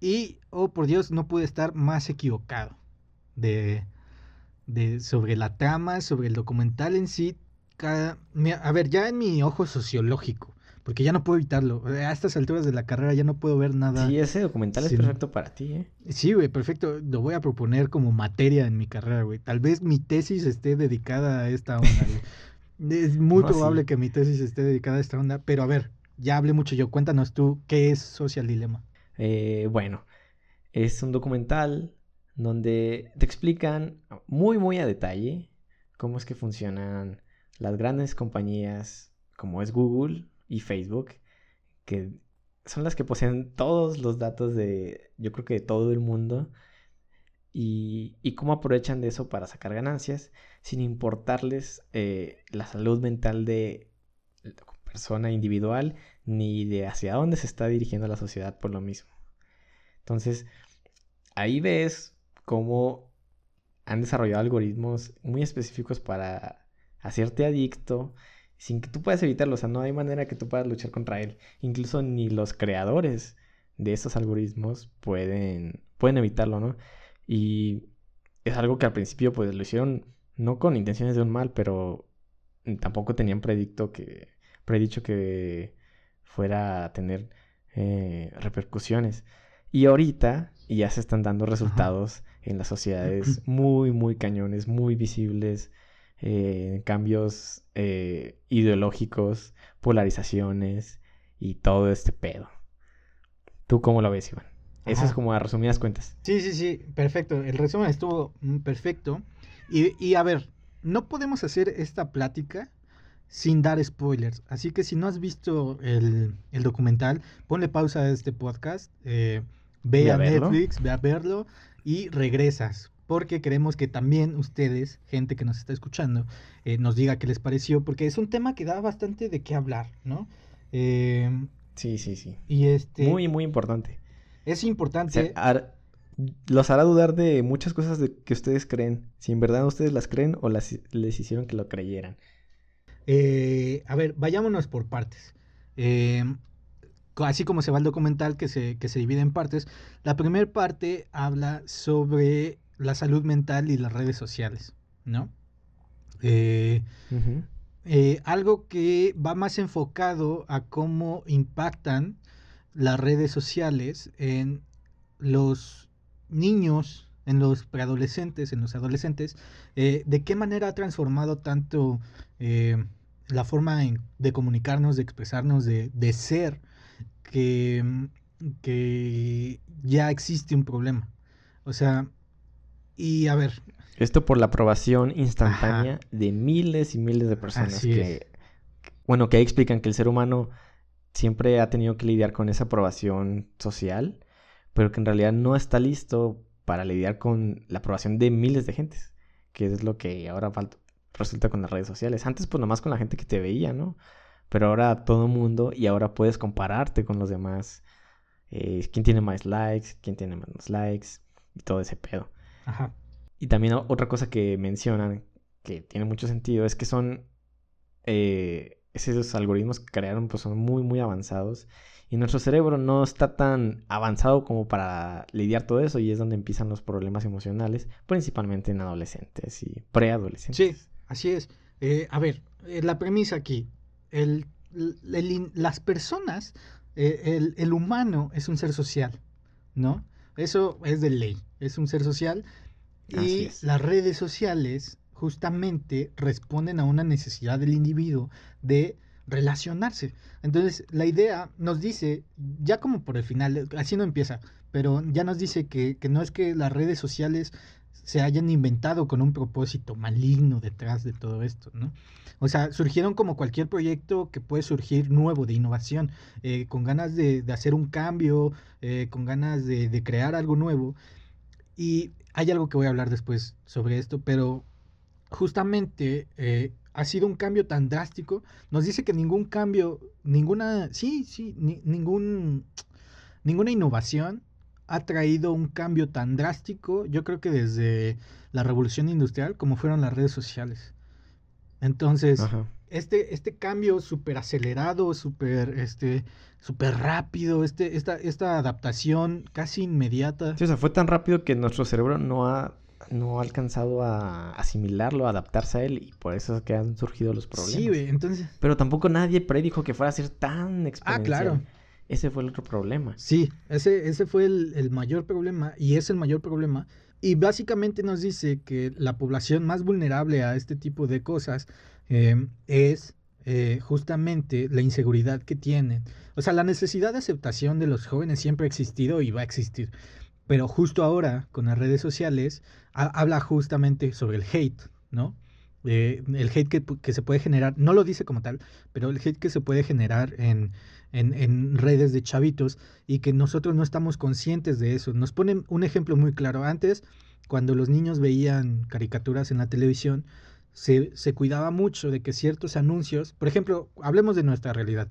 Speaker 1: y, oh, por Dios, no pude estar más equivocado de, de, sobre la trama, sobre el documental en sí. Cada, a ver, ya en mi ojo sociológico, porque ya no puedo evitarlo. A estas alturas de la carrera ya no puedo ver nada.
Speaker 2: Sí, ese documental es perfecto para ti, ¿eh?
Speaker 1: Sí, güey, perfecto. Lo voy a proponer como materia en mi carrera, güey. Tal vez mi tesis esté dedicada a esta onda, güey. Es muy
Speaker 2: No,
Speaker 1: probable
Speaker 2: sí.
Speaker 1: que mi tesis esté dedicada a esta onda, pero a ver, ya hablé mucho yo. Cuéntanos tú, ¿qué es Social Dilemma?
Speaker 2: Eh, bueno, es un documental donde te explican muy, muy a detalle cómo es que funcionan las grandes compañías como es Google y Facebook, que son las que poseen todos los datos de, yo creo que de todo el mundo, y, y cómo aprovechan de eso para sacar ganancias sin importarles eh, la salud mental de la persona individual ni de hacia dónde se está dirigiendo la sociedad por lo mismo. Entonces, ahí ves cómo han desarrollado algoritmos muy específicos para hacerte adicto sin que tú puedas evitarlo. O sea, no hay manera que tú puedas luchar contra él. Incluso ni los creadores de esos algoritmos pueden, pueden evitarlo, ¿no? Y es algo que al principio pues lo hicieron no con intenciones de un mal, pero tampoco tenían predicto que, predicho que fuera a tener eh, repercusiones. Y ahorita ya se están dando resultados en las sociedades muy, muy cañones, muy visibles, eh, cambios eh, ideológicos, polarizaciones y todo este pedo. ¿Tú cómo lo ves, Iván? Eso
Speaker 1: Ajá.
Speaker 2: es como a resumidas cuentas.
Speaker 1: Sí, sí, sí, perfecto. El resumen estuvo mm, perfecto. Y, y a ver, no podemos hacer esta plática sin dar spoilers. Así que si no has visto el, el documental, ponle pausa a este podcast, eh, ve
Speaker 2: a.
Speaker 1: Netflix, ve a verlo y regresas. Porque queremos que también ustedes, gente que nos está escuchando, eh, nos diga qué les pareció. Porque es un tema que da bastante de qué hablar, ¿no? Eh,
Speaker 2: Sí, sí, sí.
Speaker 1: y este
Speaker 2: Muy, muy importante.
Speaker 1: es
Speaker 2: O
Speaker 1: importante.
Speaker 2: sea, los hará dudar de muchas cosas de que ustedes creen. Si en verdad ustedes las creen o las, les hicieron que lo creyeran.
Speaker 1: Eh, a ver, vayámonos por partes. Eh, así como se va el documental que se, que se divide en partes, la primera parte habla sobre la salud mental y las redes sociales, ¿no? Eh, eh, algo que va más enfocado a cómo impactan las redes sociales en los niños, en los preadolescentes, en los adolescentes, eh, de qué manera ha transformado tanto la forma de comunicarnos, de expresarnos, de, de ser, que, que ya existe un problema. O sea, y a ver.
Speaker 2: Esto por la aprobación instantánea de miles y miles de personas que, bueno, que explican que el ser humano siempre ha tenido que lidiar con esa aprobación social, pero que en realidad no está listo para lidiar con la aprobación de miles de gentes, que es lo que ahora resulta con las redes sociales. Antes pues nomás con la gente que te veía, ¿no? Pero ahora todo mundo y ahora puedes compararte con los demás. Eh, quién tiene más likes, quién tiene menos likes y todo ese pedo. Ajá. Y también otra cosa que mencionan que tiene mucho sentido es que son eh, esos algoritmos que crearon pues son muy muy avanzados y nuestro cerebro no está tan avanzado como para lidiar todo eso y es donde empiezan los problemas emocionales principalmente en adolescentes y preadolescentes.
Speaker 1: Sí, así es. Eh, a ver, la premisa aquí el, las personas, eh, el, humano es un ser social, ¿no? Eso es de ley, es un ser social y las redes sociales justamente responden a una necesidad del individuo de relacionarse. Entonces, la idea nos dice, ya como por el final, así no empieza, pero ya nos dice que, que no es que las redes sociales se hayan inventado con un propósito maligno detrás de todo esto, ¿no? O sea, surgieron como cualquier proyecto que puede surgir nuevo, de innovación, eh, con ganas de, hacer un cambio, eh, con ganas de, crear algo nuevo. Y hay algo que voy a hablar después sobre esto, pero justamente eh, ha sido un cambio tan drástico. Nos dice que ningún cambio, ninguna, sí, sí, ningún, ninguna innovación ha traído un cambio tan drástico, yo creo que desde la revolución industrial, como fueron las redes sociales. Entonces, este, este cambio súper acelerado, súper este, super rápido, este, esta, esta adaptación casi inmediata.
Speaker 2: Sí, o sea, fue tan rápido que nuestro cerebro no ha, no ha alcanzado a asimilarlo, a adaptarse a él, y por eso es que han surgido los problemas.
Speaker 1: Sí, güey, entonces...
Speaker 2: Pero tampoco nadie predijo que fuera a ser tan exponencial. Ah, claro. Ese fue el otro problema.
Speaker 1: Sí, ese, ese fue el, mayor problema y es el mayor problema. Y básicamente nos dice que la población más vulnerable a este tipo de cosas em, es eh, justamente la inseguridad que tienen. O sea, la necesidad de aceptación de los jóvenes siempre ha existido y va a existir. Pero justo ahora, con las redes sociales, habla justamente sobre el hate, ¿no? Eh, el hate que, que, se puede generar, no lo dice como tal, pero el hate que se puede generar en, en, redes de chavitos y que nosotros no estamos conscientes de eso. Nos ponen un ejemplo muy claro. Antes, cuando los niños veían caricaturas en la televisión, se, cuidaba mucho de que ciertos anuncios, por ejemplo, hablemos de nuestra realidad.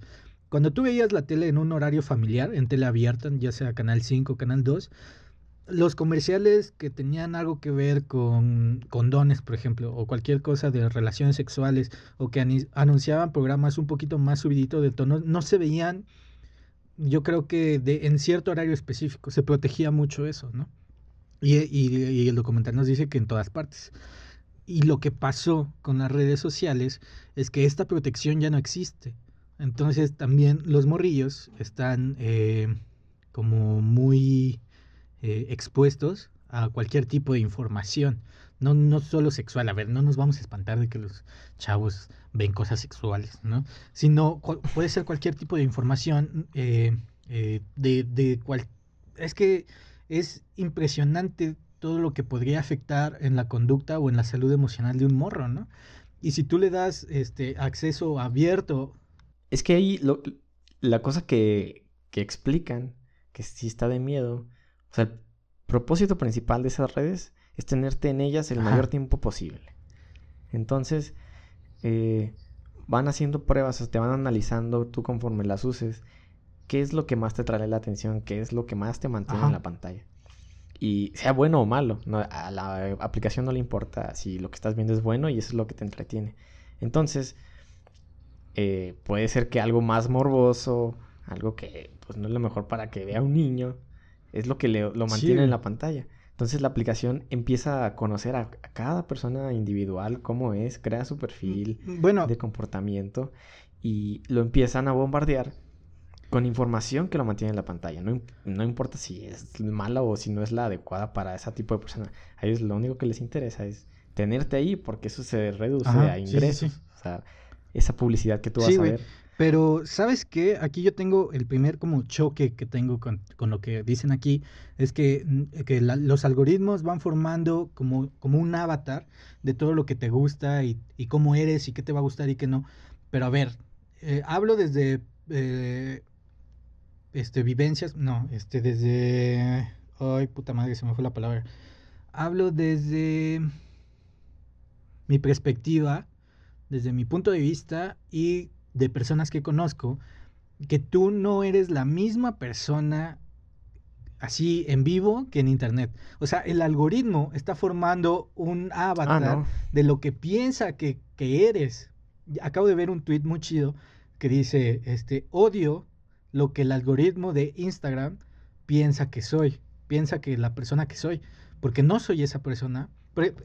Speaker 1: Cuando tú veías la tele en un horario familiar, en tele abierta, ya sea Canal 5, Canal 2, los comerciales que tenían algo que ver con condones, por ejemplo, o cualquier cosa de relaciones sexuales, o que anunciaban programas un poquito más subiditos de tono, no se veían, yo creo que de, en cierto horario específico, se protegía mucho eso, ¿no? Y, y el documental nos dice que en todas partes. Y lo que pasó con las redes sociales es que esta protección ya no existe. Entonces también los morrillos están eh, como muy eh, expuestos a cualquier tipo de información, no, no solo sexual, a ver, no nos vamos a espantar de que los chavos ven cosas sexuales, ¿no? Sino puede ser cualquier tipo de información eh, eh, de, de cual... Es que es impresionante todo lo que podría afectar en la conducta o en la salud emocional de un morro, ¿no? Y si tú le das este acceso abierto...
Speaker 2: Es que ahí lo, la cosa que, que explican, que sí está de miedo, o sea, el propósito principal de esas redes es tenerte en ellas el mayor tiempo posible. Entonces, eh, van haciendo pruebas, te van analizando tú conforme las uses, qué es lo que más te trae la atención, qué es lo que más te mantiene en la pantalla. Y sea bueno o malo, a la aplicación no le importa si lo que estás viendo es bueno y eso es lo que te entretiene. Entonces, eh, puede ser que algo más morboso, algo que pues no es lo mejor para que vea un niño, es lo que le, lo mantiene en la pantalla. Entonces la aplicación empieza a conocer a, cada persona individual, cómo es, crea su perfil
Speaker 1: mm, bueno.
Speaker 2: de comportamiento y lo empiezan a bombardear con información que lo mantiene en la pantalla. No, no, importa si es mala o si no es la adecuada para ese tipo de persona. A ellos lo único que les interesa es tenerte ahí porque eso se reduce a ingresos. O sea, esa publicidad que tú vas a ver.
Speaker 1: Pero, ¿sabes qué? Aquí yo tengo el primer como choque que tengo con, lo que dicen aquí, es que, mm, que los algoritmos van formando como, como un avatar de todo lo que te gusta y, y, cómo eres y qué te va a gustar y qué no. Pero a ver, eh, hablo desde eh, este, vivencias, no, este, desde... Ay, puta madre, se me fue la palabra. Hablo desde mi perspectiva, desde mi punto de vista y de personas que conozco, que tú no eres la misma persona así en vivo que en internet. O sea, el algoritmo está formando un avatar ah, de lo que piensa que, que, eres. Acabo de ver un tweet muy chido que dice, este, odio lo que el algoritmo de Instagram piensa que soy, piensa que la persona que soy, porque no soy esa persona.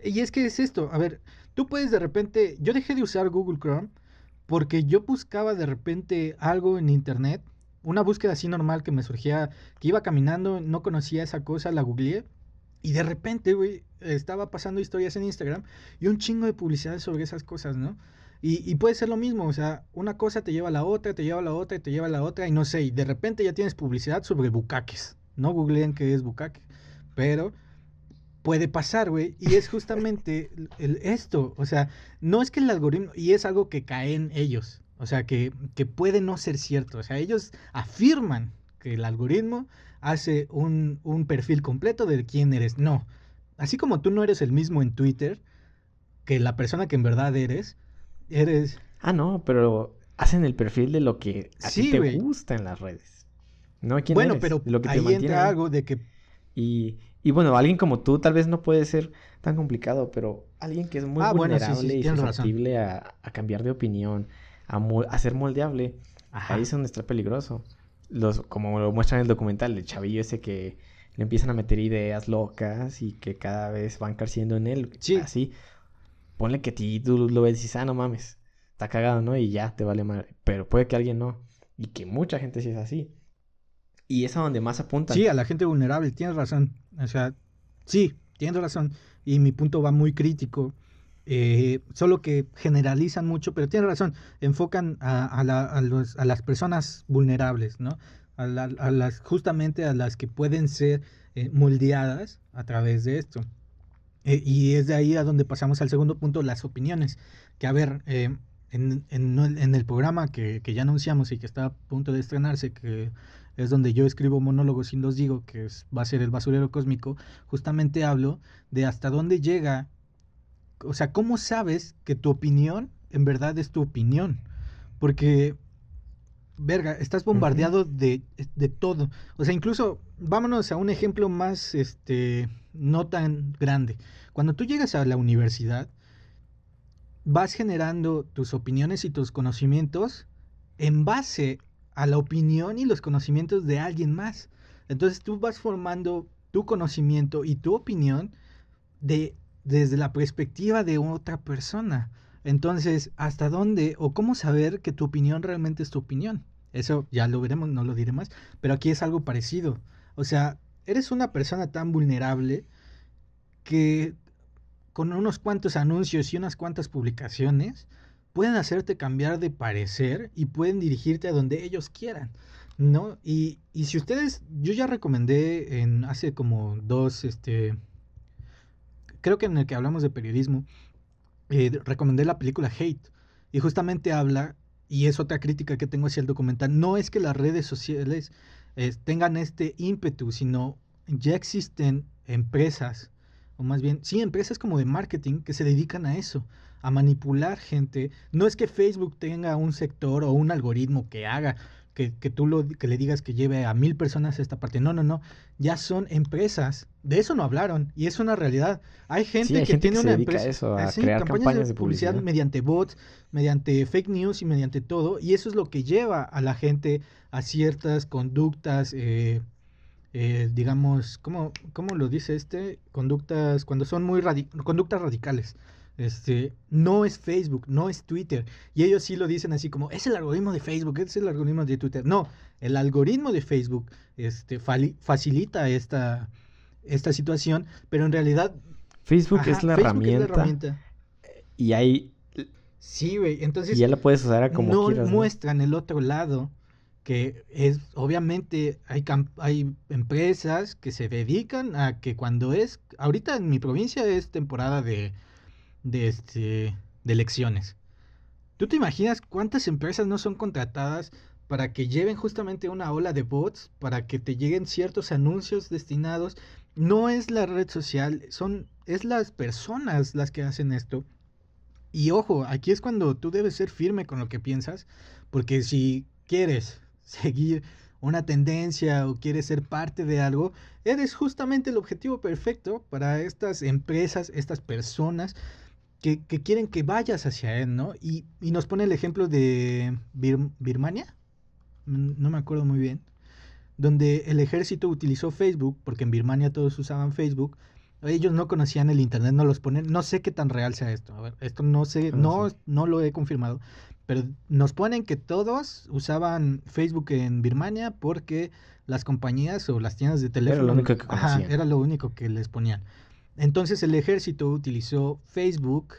Speaker 1: y es que es esto, a ver, tú puedes de repente, yo dejé de usar Google Chrome porque yo buscaba de repente algo en internet, una búsqueda así normal que me surgía, que iba caminando, no conocía esa cosa, la googleé, y de repente, güey, estaba pasando historias en Instagram y un chingo de publicidad sobre esas cosas, ¿no? Y, puede ser lo mismo, o sea, una cosa te lleva a la otra, te lleva a la otra, y te lleva a la otra, y no sé, y de repente ya tienes publicidad sobre bucaques. No googleen qué es bucaque, pero puede pasar, güey. Y es justamente esto. O sea, no es que el algoritmo, y es algo que cae en ellos. O sea, que, que puede no ser cierto. O sea, ellos afirman que el algoritmo hace un, un perfil completo de quién eres. No. Así como tú no eres el mismo en Twitter que la persona que en verdad eres, eres...
Speaker 2: Ah, no, pero hacen el perfil de lo que a ti te gusta en las redes. No quién
Speaker 1: bueno, pero lo que ahí entra algo de que...
Speaker 2: Y, y bueno, alguien como tú tal vez no puede ser tan complicado, pero alguien que es muy ah, vulnerable y susceptible a, cambiar de opinión, a, ser moldeable, ahí es donde está peligroso. Los, como lo muestra en el documental, el chavillo ese que le empiezan a meter ideas locas y que cada vez van creciendo en él. Sí. Así. Ponle que ti tú lo ves y dices, ah, no mames, está cagado, ¿no? Y ya te vale madre. Pero puede que alguien no. Y que mucha gente sí es así. Y es a donde más apunta.
Speaker 1: Sí, a la gente vulnerable, tienes razón. O sea, sí, tienes razón. Y mi punto va muy crítico. Eh, solo que generalizan mucho, pero tienes razón, enfocan a, las personas vulnerables, ¿no? A, las, justamente a las que pueden ser eh, moldeadas a través de esto. Eh, y es de ahí a donde pasamos al segundo punto, las opiniones. Que a ver, en, el programa que, que, ya anunciamos y que está a punto de estrenarse, que es donde yo escribo monólogos y los digo, que va a ser el basurero cósmico, justamente hablo de hasta dónde llega, o sea, cómo sabes que tu opinión en verdad es tu opinión. Porque, verga, estás bombardeado de, de, todo. O sea, incluso, vámonos a un ejemplo más, este, no tan grande. Cuando tú llegas a la universidad, vas generando tus opiniones y tus conocimientos en base a la opinión y los conocimientos de alguien más. Entonces tú vas formando tu conocimiento y tu opinión de, desde la perspectiva de otra persona. Entonces, ¿hasta dónde o cómo saber que tu opinión realmente es tu opinión? Eso ya lo veremos, no lo diré más, pero aquí es algo parecido. O sea, eres una persona tan vulnerable que con unos cuantos anuncios y unas cuantas publicaciones pueden hacerte cambiar de parecer y pueden dirigirte a donde ellos quieran, ¿no? Y, si ustedes, yo ya recomendé en hace como dos, este, creo que en el que hablamos de periodismo, eh, recomendé la película Hate y justamente habla, y es otra crítica que tengo hacia el documental, no es que las redes sociales eh, tengan este ímpetu, sino ya existen empresas, o más bien, sí, empresas como de marketing que se dedican a eso a manipular gente. No es que Facebook tenga un sector o un algoritmo que haga que, que, tú lo, que le digas que lleve a mil personas a esta parte. No, no, no. Ya son empresas. De eso no hablaron. Y es una realidad. Hay gente que tiene una empresa.
Speaker 2: A eso, a crear campañas, de, publicidad,
Speaker 1: mediante bots, mediante fake news y mediante todo. Y eso es lo que lleva a la gente a ciertas conductas. Eh, eh, digamos, ¿cómo, ¿cómo, lo dice este? Conductas, cuando son muy conductas radicales. Este, no es Facebook, no es Twitter. Y ellos sí lo dicen así como, es el algoritmo de Facebook, es el algoritmo de Twitter. No, el algoritmo de Facebook este, facilita esta, esta situación, pero en realidad...
Speaker 2: Facebook, es, la herramienta, Y hay...
Speaker 1: Sí, güey, entonces...
Speaker 2: Y ya la puedes usar a como
Speaker 1: no
Speaker 2: quieras.
Speaker 1: muestran el otro lado, que es, obviamente, hay, hay empresas que se dedican a que cuando es... Ahorita en mi provincia es temporada de de, este, de elecciones. ¿Tú te imaginas cuántas empresas no son contratadas para que lleven justamente una ola de bots, para que te lleguen ciertos anuncios destinados? No es la red social, son, es las personas las que hacen esto. Y ojo, aquí es cuando tú debes ser firme con lo que piensas, porque si quieres seguir una tendencia o quieres ser parte de algo, eres justamente el objetivo perfecto para estas empresas, estas personas que, quieren que vayas hacia él, ¿no? Y, nos pone el ejemplo de Birmania, mm, no me acuerdo muy bien, donde el ejército utilizó Facebook, porque en Birmania todos usaban Facebook, ellos no conocían el internet, no los ponen, no sé qué tan real sea esto, a ver, esto no sé, no, no lo he confirmado, pero nos ponen que todos usaban Facebook en Birmania porque las compañías o las tiendas de teléfono
Speaker 2: era lo único que,
Speaker 1: era lo único que les ponían. Entonces el ejército utilizó Facebook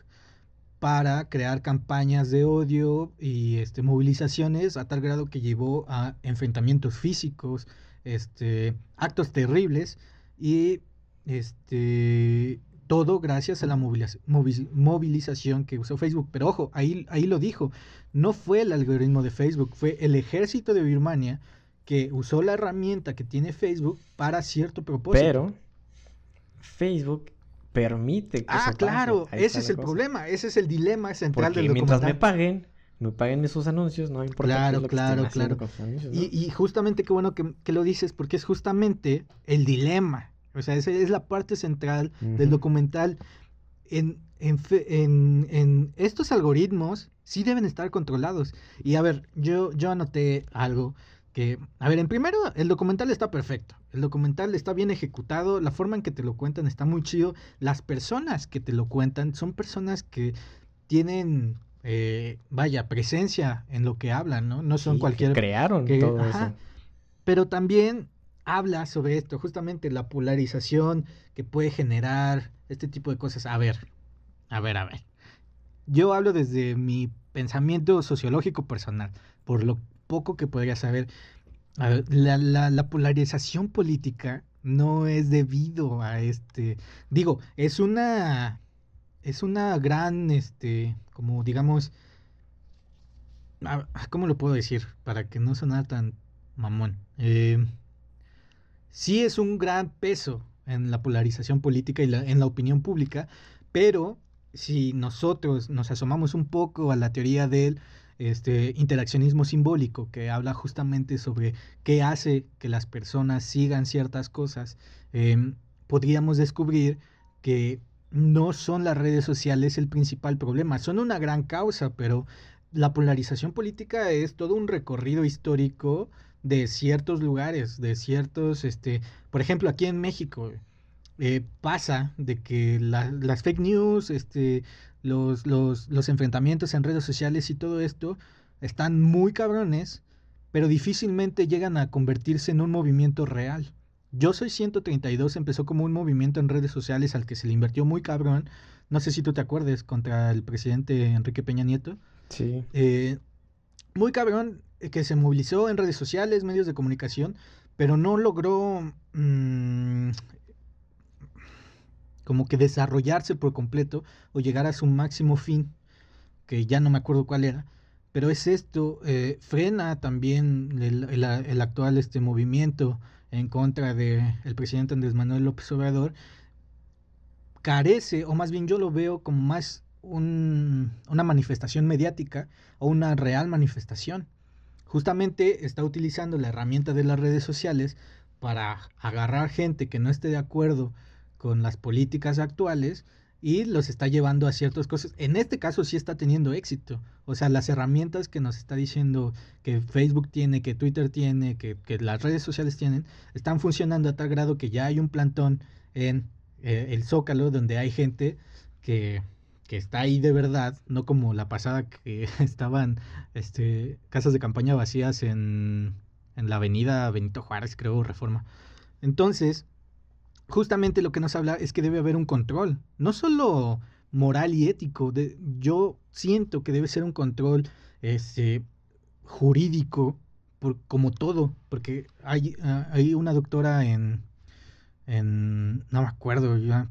Speaker 1: para crear campañas de odio y este, movilizaciones a tal grado que llevó a enfrentamientos físicos, este, actos terribles y este, todo gracias a la movilización que usó Facebook. Pero ojo, ahí, ahí lo dijo, no fue el algoritmo de Facebook, fue el ejército de Birmania que usó la herramienta que tiene Facebook para cierto propósito.
Speaker 2: Pero Facebook permite que
Speaker 1: Ah, claro, ese es el problema, ese es el dilema central del
Speaker 2: documental. mientras me paguen, me paguen esos anuncios, no importa
Speaker 1: claro, claro, claro. y, justamente qué bueno que, lo dices, porque es justamente el dilema. O sea, esa es la parte central del documental. En, en, en, en, estos algoritmos sí deben estar controlados. Y a ver, yo, yo anoté algo que, a ver, en primero, el documental está perfecto. El documental está bien ejecutado, la forma en que te lo cuentan está muy chido. Las personas que te lo cuentan son personas que tienen, eh, vaya, presencia en lo que hablan, ¿no? No son cualquier...
Speaker 2: crearon todo eso.
Speaker 1: Pero también habla sobre esto, justamente la polarización que puede generar este tipo de cosas. A ver, a ver, a ver. Yo hablo desde mi pensamiento sociológico personal, por lo poco que podría saber, la, polarización política no es debido a este, digo, es una, es una gran, este, como digamos, ¿cómo lo puedo decir? Para que no suene tan mamón. Eh, sí es un gran peso en la polarización política y en la opinión pública, pero si nosotros nos asomamos un poco a la teoría del este interaccionismo simbólico que habla justamente sobre qué hace que las personas sigan ciertas cosas, em, podríamos descubrir que no son las redes sociales el principal problema, son una gran causa, pero la polarización política es todo un recorrido histórico de ciertos lugares, de ciertos, este, por ejemplo, aquí en México eh, pasa de que las fake news, este, los, los, los enfrentamientos en redes sociales y todo esto están muy cabrones, pero difícilmente llegan a convertirse en un movimiento real. Yo Soy 132 empezó como un movimiento en redes sociales al que se le invirtió muy cabrón. No sé si tú te acuerdes, contra el presidente Enrique Peña Nieto.
Speaker 2: Sí.
Speaker 1: Eh, muy cabrón eh, que se movilizó en redes sociales, medios de comunicación, pero no logró mm, como que desarrollarse por completo o llegar a su máximo fin, que ya no me acuerdo cuál era, pero es esto, eh, frena también el, actual este movimiento en contra del el presidente Andrés Manuel López Obrador, carece, o más bien yo lo veo como más una manifestación mediática o una real manifestación. justamente está utilizando la herramienta de las redes sociales para agarrar gente que no esté de acuerdo con las políticas actuales y los está llevando a ciertas cosas. En este caso sí está teniendo éxito. O sea, las herramientas que nos está diciendo que Facebook tiene, que Twitter tiene, que, las redes sociales tienen, están funcionando a tal grado que ya hay un plantón en eh, el Zócalo donde hay gente que, que, está ahí de verdad, no como la pasada que estaban este, casas de campaña vacías en, en la avenida Benito Juárez, creo, Reforma. Entonces, justamente lo que nos habla es que debe haber un control, no solo moral y ético, de, yo siento que debe ser un control este, jurídico, por, como todo, porque hay, ah, hay una doctora en, en, no me acuerdo, ya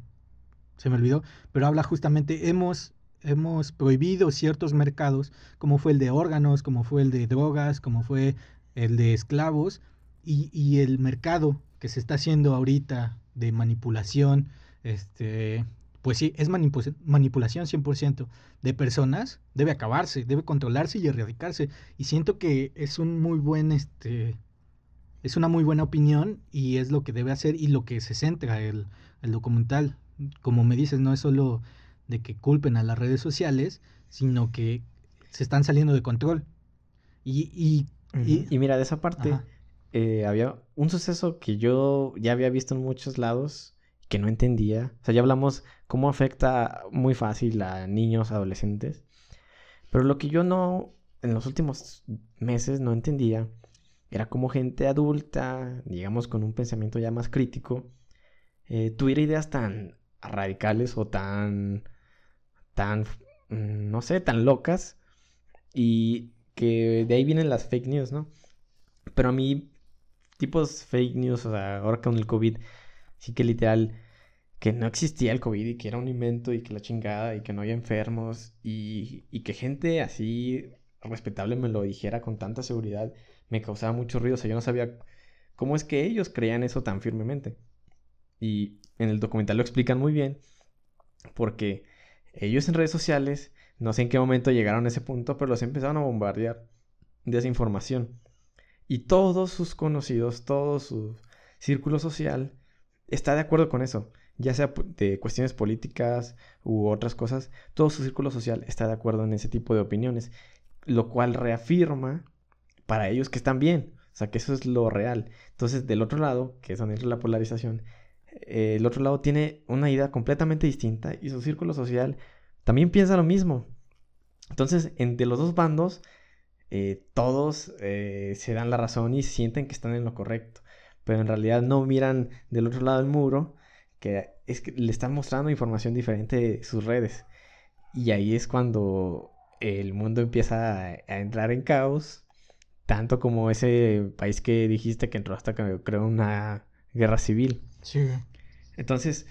Speaker 1: se me olvidó, pero habla justamente, hemos, hemos prohibido ciertos mercados, como fue el de órganos, como fue el de drogas, como fue el de esclavos, y, y el mercado que se está haciendo ahorita de manipulación, este, pues sí, es manipulación 100% de personas, debe acabarse, debe controlarse y erradicarse. Y siento que es un muy buen, este, es una muy buena opinión y es lo que debe hacer y lo que se centra el, el documental. Como me dices, no es solo de que culpen a las redes sociales, sino que se están saliendo de control. Y, y,
Speaker 2: y, mira, de esa parte, eh, había un suceso que yo ya había visto en muchos lados que no entendía. O sea, ya hablamos cómo afecta muy fácil a niños, adolescentes. Pero lo que yo no, en los últimos meses no entendía, era cómo gente adulta, digamos con un pensamiento ya más crítico, eh, tuviera ideas tan radicales o tan, tan, mm, no sé, tan locas. Y que de ahí vienen las fake news, ¿no? Pero a mí tipos fake news, o sea, ahora con el COVID, sí que literal, que no existía el COVID y que era un invento y que la chingada y que no había enfermos y, y que gente así respetable me lo dijera con tanta seguridad, me causaba mucho ruido, o sea, yo no sabía cómo es que ellos creían eso tan firmemente. Y en el documental lo explican muy bien, porque ellos en redes sociales, no sé en qué momento llegaron a ese punto, pero los empezaron a bombardear de esa información. Y todos sus conocidos, todo su círculo social está de acuerdo con eso. Ya sea de cuestiones políticas u otras cosas, todo su círculo social está de acuerdo en ese tipo de opiniones. Lo cual reafirma para ellos que están bien. O sea, que eso es lo real. Entonces, del otro lado, que es donde entra la polarización, eh, el otro lado tiene una idea completamente distinta y su círculo social también piensa lo mismo. Entonces, entre los dos bandos eh, todos eh, se dan la razón y sienten que están en lo correcto, pero en realidad no miran del otro lado del muro, que es que le están mostrando información diferente de sus redes. Y ahí es cuando el mundo empieza a, entrar en caos, tanto como ese país que dijiste que entró hasta que creó una guerra civil.
Speaker 1: Sí.
Speaker 2: Entonces,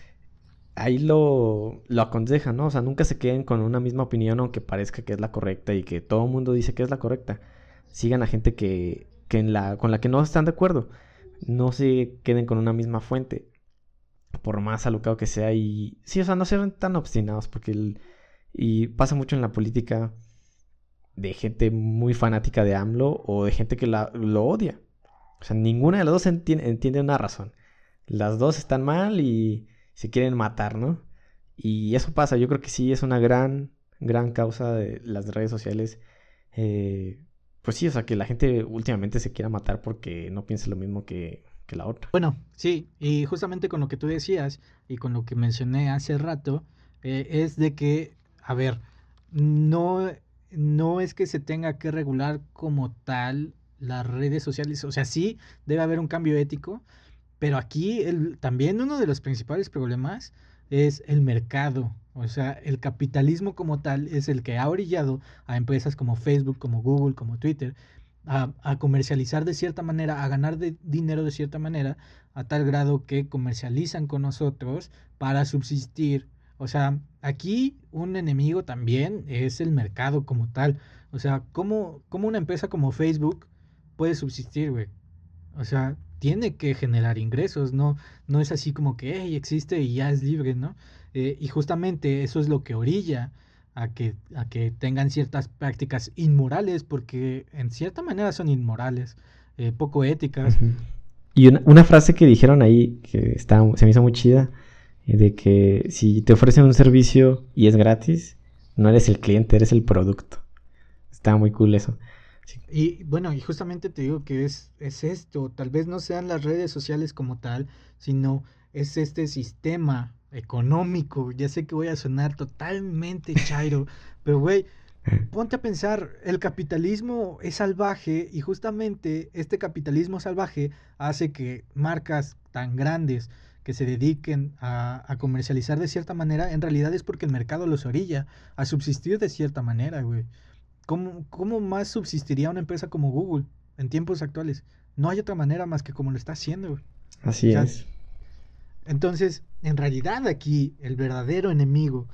Speaker 2: ahí lo, lo aconsejan, ¿no? O sea, nunca se queden con una misma opinión aunque parezca que es la correcta y que todo el mundo dice que es la correcta. Sigan a gente que, que en la, con la que no están de acuerdo. No se queden con una misma fuente. Por más alocado que sea. Y sí, o sea, no sean tan obstinados porque el, y pasa mucho en la política de gente muy fanática de AMLO o de gente que la, lo odia. O sea, ninguna de las dos entiende, entiende una razón. Las dos están mal y se quieren matar, ¿no? Y eso pasa, yo creo que sí es una gran, gran causa de las redes sociales. Eh, pues sí, o sea, que la gente últimamente se quiera matar porque no piensa lo mismo que, la otra.
Speaker 1: Bueno, sí, y justamente con lo que tú decías y con lo que mencioné hace rato, eh, es de que, a ver, no, no es que se tenga que regular como tal las redes sociales, o sea, sí debe haber un cambio ético, pero aquí el, también uno de los principales problemas es el mercado. O sea, el capitalismo como tal es el que ha orillado a empresas como Facebook, como Google, como Twitter, a, a comercializar de cierta manera, a ganar de dinero de cierta manera, a tal grado que comercializan con nosotros para subsistir. O sea, aquí un enemigo también es el mercado como tal. O sea, ¿cómo, cómo una empresa como Facebook puede subsistir, güey? O sea, tiene que generar ingresos, no, no es así como que hey, existe y ya es libre, ¿no? Eh, y justamente eso es lo que orilla a que, a que tengan ciertas prácticas inmorales, porque en cierta manera son inmorales, eh, poco éticas.
Speaker 2: Y una, frase que dijeron ahí, que está, se me hizo muy chida, eh, de que si te ofrecen un servicio y es gratis, no eres el cliente, eres el producto. Está muy cool eso.
Speaker 1: Y bueno, y justamente te digo que es, es esto, tal vez no sean las redes sociales como tal, sino es este sistema económico. Ya sé que voy a sonar totalmente chairo, pero güey, ponte a pensar, el capitalismo es salvaje y justamente este capitalismo salvaje hace que marcas tan grandes que se dediquen a, comercializar de cierta manera, en realidad es porque el mercado los orilla a subsistir de cierta manera, güey. ¿Cómo, ¿Cómo más subsistiría una empresa como Google en tiempos actuales? No hay otra manera más que como lo está haciendo, güey.
Speaker 2: Así es.
Speaker 1: Entonces, en realidad aquí el verdadero enemigo,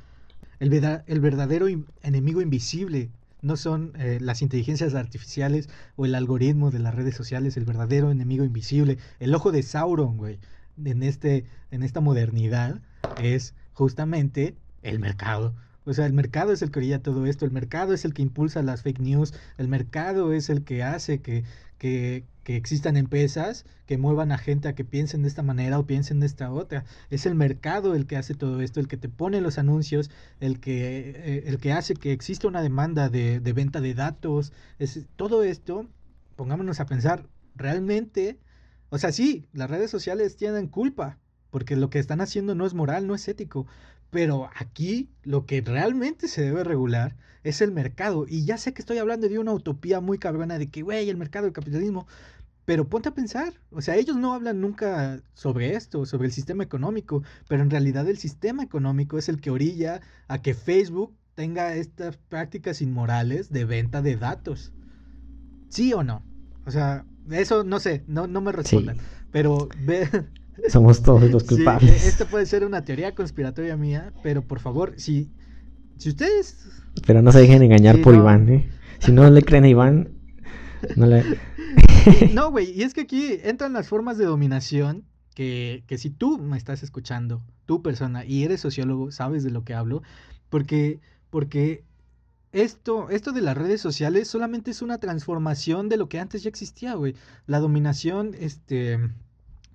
Speaker 1: el, el verdadero enemigo invisible, no son eh, las inteligencias artificiales o el algoritmo de las redes sociales, el verdadero enemigo invisible, el ojo de Sauron, güey, en, este, en esta modernidad, es justamente el mercado. O sea, el mercado es el que orilla todo esto, el mercado es el que impulsa las fake news, el mercado es el que hace que, que, que existan empresas que muevan a gente a que piensen de esta manera o piensen de esta otra. Es el mercado el que hace todo esto, el que te pone los anuncios, el que, eh, el que hace que exista una demanda de, de venta de datos. Es, todo esto, pongámonos a pensar, realmente, o sea, sí, las redes sociales tienen culpa, porque lo que están haciendo no es moral, no es ético, pero aquí lo que realmente se debe regular es el mercado. Y ya sé que estoy hablando de una utopía muy cabrona de que, güey, el mercado, el capitalismo. Pero ponte a pensar, o sea, ellos no hablan nunca sobre esto, sobre el sistema económico, pero en realidad el sistema económico es el que orilla a que Facebook tenga estas prácticas inmorales de venta de datos. ¿Sí o no? O sea, eso no sé, no, no me respondan. Pero ve,
Speaker 2: Somos todos los culpables.
Speaker 1: Sí, esta puede ser una teoría conspiratoria mía, pero por favor, si, si ustedes...
Speaker 2: Pero no se dejen engañar por Iván, ¿eh? Si no le creen a Iván, no le...
Speaker 1: no, güey, y es que aquí entran las formas de dominación que, que si tú me estás escuchando, tú persona, y eres sociólogo, sabes de lo que hablo, porque, porque esto, esto de las redes sociales solamente es una transformación de lo que antes ya existía, güey. La dominación, este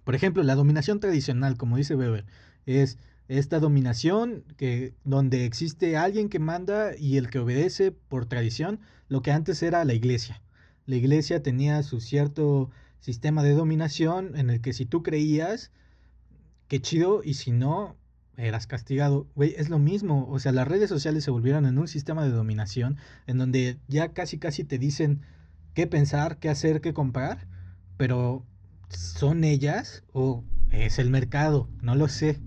Speaker 1: por ejemplo, la dominación tradicional, como dice Weber, es esta dominación que donde existe alguien que manda y el que obedece por tradición, lo que antes era la iglesia. La iglesia tenía su cierto sistema de dominación en el que si tú creías, qué chido, y si no, eras castigado. Güey, es lo mismo. O sea, las redes sociales se volvieron en un sistema de dominación en donde ya casi casi te dicen qué pensar, qué hacer, qué comprar, pero ¿Son ellas o es el mercado? No lo sé.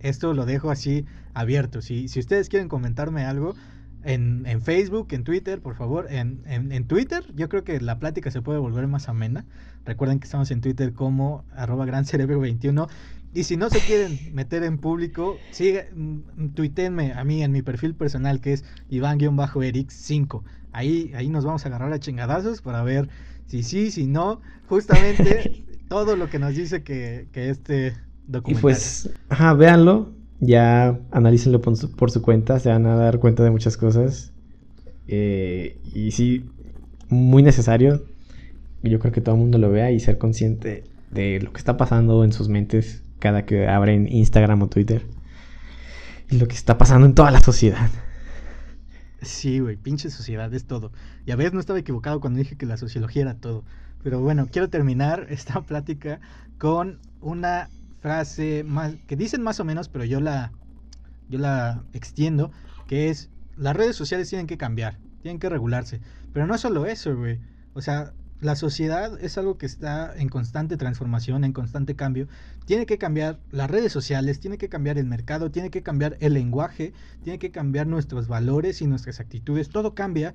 Speaker 1: Esto lo dejo así abierto. Si, si ustedes quieren comentarme algo en, en Facebook, en Twitter, por favor, en, en, Twitter, yo creo que la plática se puede volver más amena. Recuerden que estamos en Twitter como arroba gran cerebro 21. Y si no se quieren meter en público, sigue, mm, tuítenme a mí en mi perfil personal que es Iván-Erix5. Ahí, ahí nos vamos a agarrar a chingadazos para ver si sí, si no. Justamente todo lo que nos dice que, este documental.
Speaker 2: Y pues, ajá, véanlo, ya analícenlo por su, por su, cuenta, se van a dar cuenta de muchas cosas. Eh, y sí, muy necesario. Yo creo que todo el mundo lo vea y ser consciente de lo que está pasando en sus mentes cada que abren Instagram o Twitter. Y lo que está pasando en toda la sociedad.
Speaker 1: Sí, güey, pinche sociedad es todo. Y a veces no estaba equivocado cuando dije que la sociología era todo. Pero bueno, quiero terminar esta plática con una frase más que dicen más o menos, pero yo la yo la extiendo, que es las redes sociales tienen que cambiar, tienen que regularse, pero no solo eso, güey. O sea, la sociedad es algo que está en constante transformación, en constante cambio. Tiene que cambiar las redes sociales, tiene que cambiar el mercado, tiene que cambiar el lenguaje, tiene que cambiar nuestros valores y nuestras actitudes. Todo cambia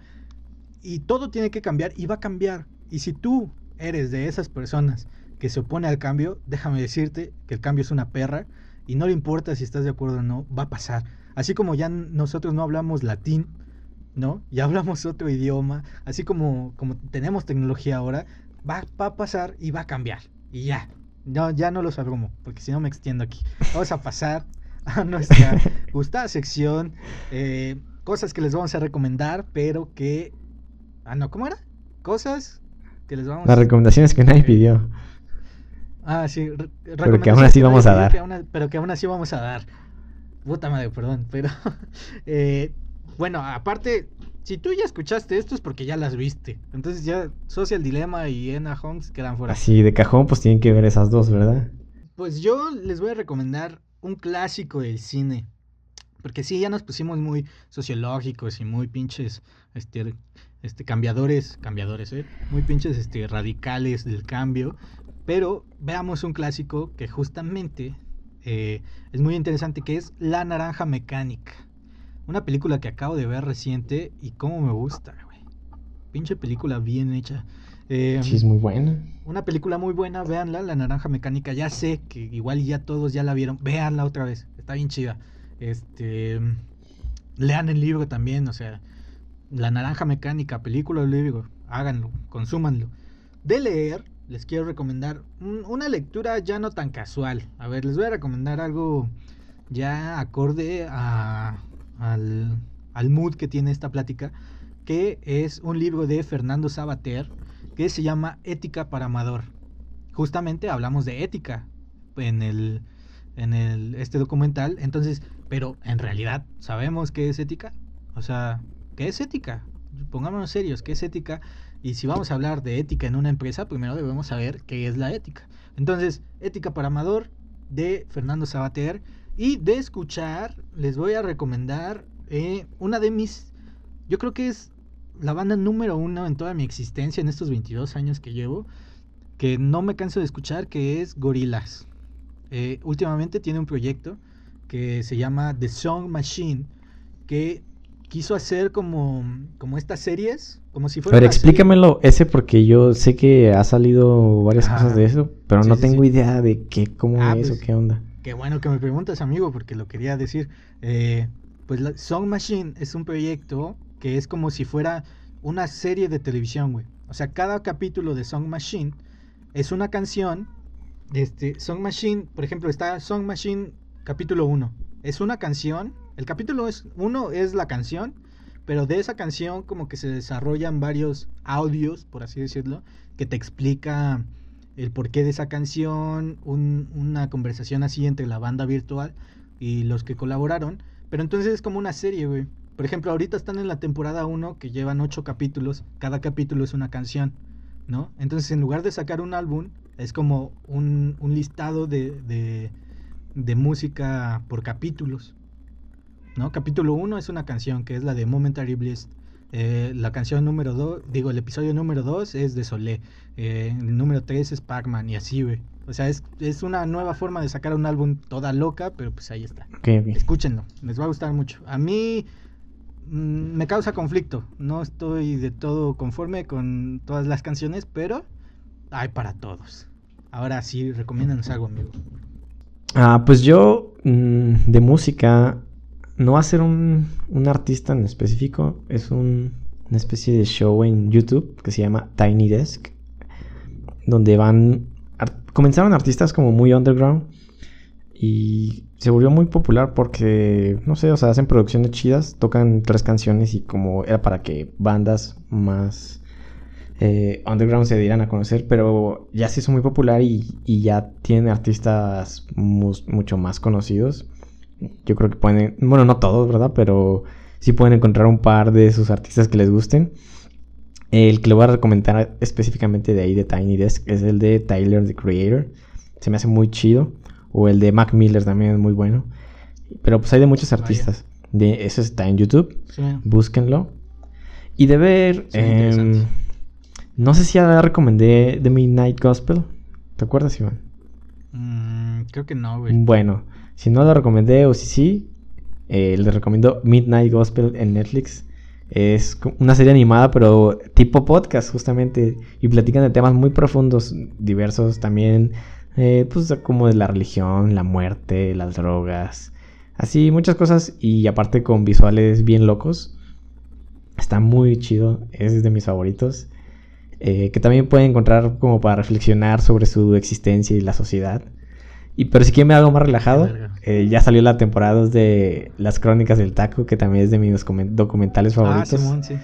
Speaker 1: y todo tiene que cambiar y va a cambiar. Y si tú eres de esas personas que se opone al cambio, déjame decirte que el cambio es una perra y no le importa si estás de acuerdo o no, va a pasar. Así como ya nosotros no hablamos latín, ¿no? Ya hablamos otro idioma, así como, como tenemos tecnología ahora, va, a pasar y va a cambiar. Y ya, no, ya no los abrumo, porque si no me extiendo aquí. Vamos a pasar a nuestra gustada sección. Eh, cosas que les vamos a recomendar, pero que... Ah, no, ¿cómo era? Cosas que les vamos
Speaker 2: Las recomendaciones que nadie pidió.
Speaker 1: Ah, sí.
Speaker 2: Pero que aún así vamos a dar.
Speaker 1: pero que aún así vamos a dar. Puta madre, perdón. Pero, eh, bueno, aparte, si tú ya escuchaste esto es porque ya las viste. Entonces ya Social Dilemma y Ena Holmes quedan fuera.
Speaker 2: Así, de cajón, pues tienen que ver esas dos, ¿verdad?
Speaker 1: Pues yo les voy a recomendar un clásico del cine. Porque sí, ya nos pusimos muy sociológicos y muy pinches, este, este, cambiadores, cambiadores, ¿eh? Muy pinches, este, radicales del cambio. Pero veamos un clásico que justamente eh, es muy interesante, que es La Naranja Mecánica. Una película que acabo de ver reciente y cómo me gusta, güey. Pinche película bien hecha.
Speaker 2: Eh, sí, es muy buena.
Speaker 1: Una película muy buena, véanla, La Naranja Mecánica. Ya sé que igual ya todos ya la vieron. Véanla otra vez, está bien chida. Este, lean el libro también, o sea, La Naranja Mecánica, película o libro, háganlo, consúmanlo. De leer, les quiero recomendar una lectura ya no tan casual. A ver, les voy a recomendar algo ya acorde a, al, al, mood que tiene esta plática, que es un libro de Fernando Sabater que se llama Ética para Amador. Justamente hablamos de ética en el en el este documental, entonces, pero en realidad sabemos qué es ética? O sea, ¿qué es ética? Pongámonos serios, ¿qué es ética? Y si vamos a hablar de ética en una empresa, primero debemos saber qué es la ética. Entonces, Ética para Amador de Fernando Sabater. Y de escuchar, les voy a recomendar eh, una de mis, yo creo que es la banda número uno en toda mi existencia en estos 22 años que llevo, que no me canso de escuchar, que es Gorilas. Eh, últimamente tiene un proyecto que se llama The Song Machine, que quiso hacer como, como estas series, como si fuera...
Speaker 2: Pero explícamelo ese porque yo sé que ha salido varias cosas de eso, pero no tengo idea de qué, cómo ah, es o pues, qué onda.
Speaker 1: Qué bueno que me preguntas, amigo, porque lo quería decir. Eh, pues la Song Machine es un proyecto que es como si fuera una serie de televisión, güey. O sea, cada capítulo de Song Machine es una canción. Este, Song Machine, por ejemplo, está Song Machine capítulo 1. Es una canción el capítulo es uno es la canción, pero de esa canción como que se desarrollan varios audios, por así decirlo, que te explica el porqué de esa canción, una conversación así entre la banda virtual y los que colaboraron. Pero entonces es como una serie, güey. Por ejemplo, ahorita están en la temporada 1 que llevan ocho capítulos, cada capítulo es una canción, ¿no? Entonces en lugar de sacar un álbum, es como un, listado de, de música por capítulos. ¿No? Capítulo 1 es una canción que es la de Momentary Bliss. Eh, la canción número 2, digo, el episodio número 2 es de Solé. Eh, el número 3 es Pac-Man y así, güey. O sea, es, una nueva forma de sacar un álbum toda loca, pero pues ahí está. Escúchenlo, les va a gustar mucho. A mí mm, me causa conflicto. No estoy de todo conforme con todas las canciones, pero hay para todos. Ahora sí, recomiéndanos algo, amigo.
Speaker 2: Ah, pues yo mm, de música no va a ser un, artista en específico, es una especie de show en YouTube que se llama Tiny Desk, donde van, comenzaron artistas como muy underground y se volvió muy popular porque, no sé, o sea, hacen producciones chidas, tocan tres canciones y como era para que bandas más eh, underground se dieran a conocer, pero ya se hizo muy popular y, ya tiene artistas mucho más conocidos yo creo que pueden, bueno, no todos, ¿verdad? Pero sí pueden encontrar un par de sus artistas que les gusten. El que le voy a recomendar específicamente de ahí de Tiny Desk es el de Tyler the Creator. Se me hace muy chido. O el de Mac Miller también es muy bueno. Pero pues hay de muchos artistas. De, ese está en YouTube. Búsquenlo. Y de ver. Em, no sé si ya recomendé The Midnight Gospel. ¿Te acuerdas, Iván?
Speaker 1: Mm, creo que no, güey.
Speaker 2: Bueno, si no lo recomendé o si sí, eh, les recomiendo Midnight Gospel en Netflix. Es una serie animada, pero tipo podcast, justamente. Y platican de temas muy profundos, diversos también. Eh, pues como de la religión, la muerte, las drogas. Así, muchas cosas. Y aparte con visuales bien locos. Está muy chido. Es de mis favoritos. Eh, que también pueden encontrar como para reflexionar sobre su existencia y la sociedad. Y pero si quieren ver algo más relajado, eh, ya salió la temporada 2 de Las Crónicas del Taco, que también es de mis documen- documentales
Speaker 1: Ah,
Speaker 2: favoritos.
Speaker 1: Simón, sí.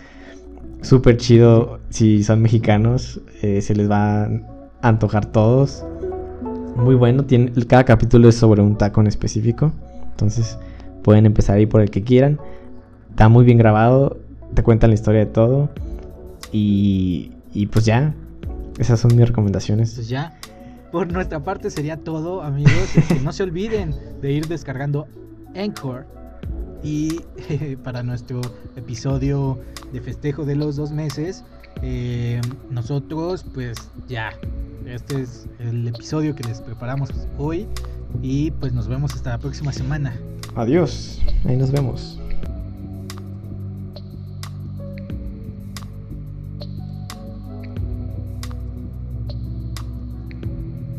Speaker 2: Súper chido. Si son mexicanos, eh, se les va a antojar todos. Muy bueno. Tiene, cada capítulo es sobre un taco en específico. Entonces pueden empezar ahí por el que quieran. Está muy bien grabado. Te cuentan la historia de todo. Y, y pues ya. Esas son mis recomendaciones.
Speaker 1: Pues ya, por nuestra parte sería todo, amigos. Este, no se olviden de ir descargando Anchor. Y para nuestro episodio de festejo de los dos meses, eh, nosotros, pues ya, este es el episodio que les preparamos hoy. Y pues nos vemos hasta la próxima semana.
Speaker 2: Adiós. Ahí nos vemos.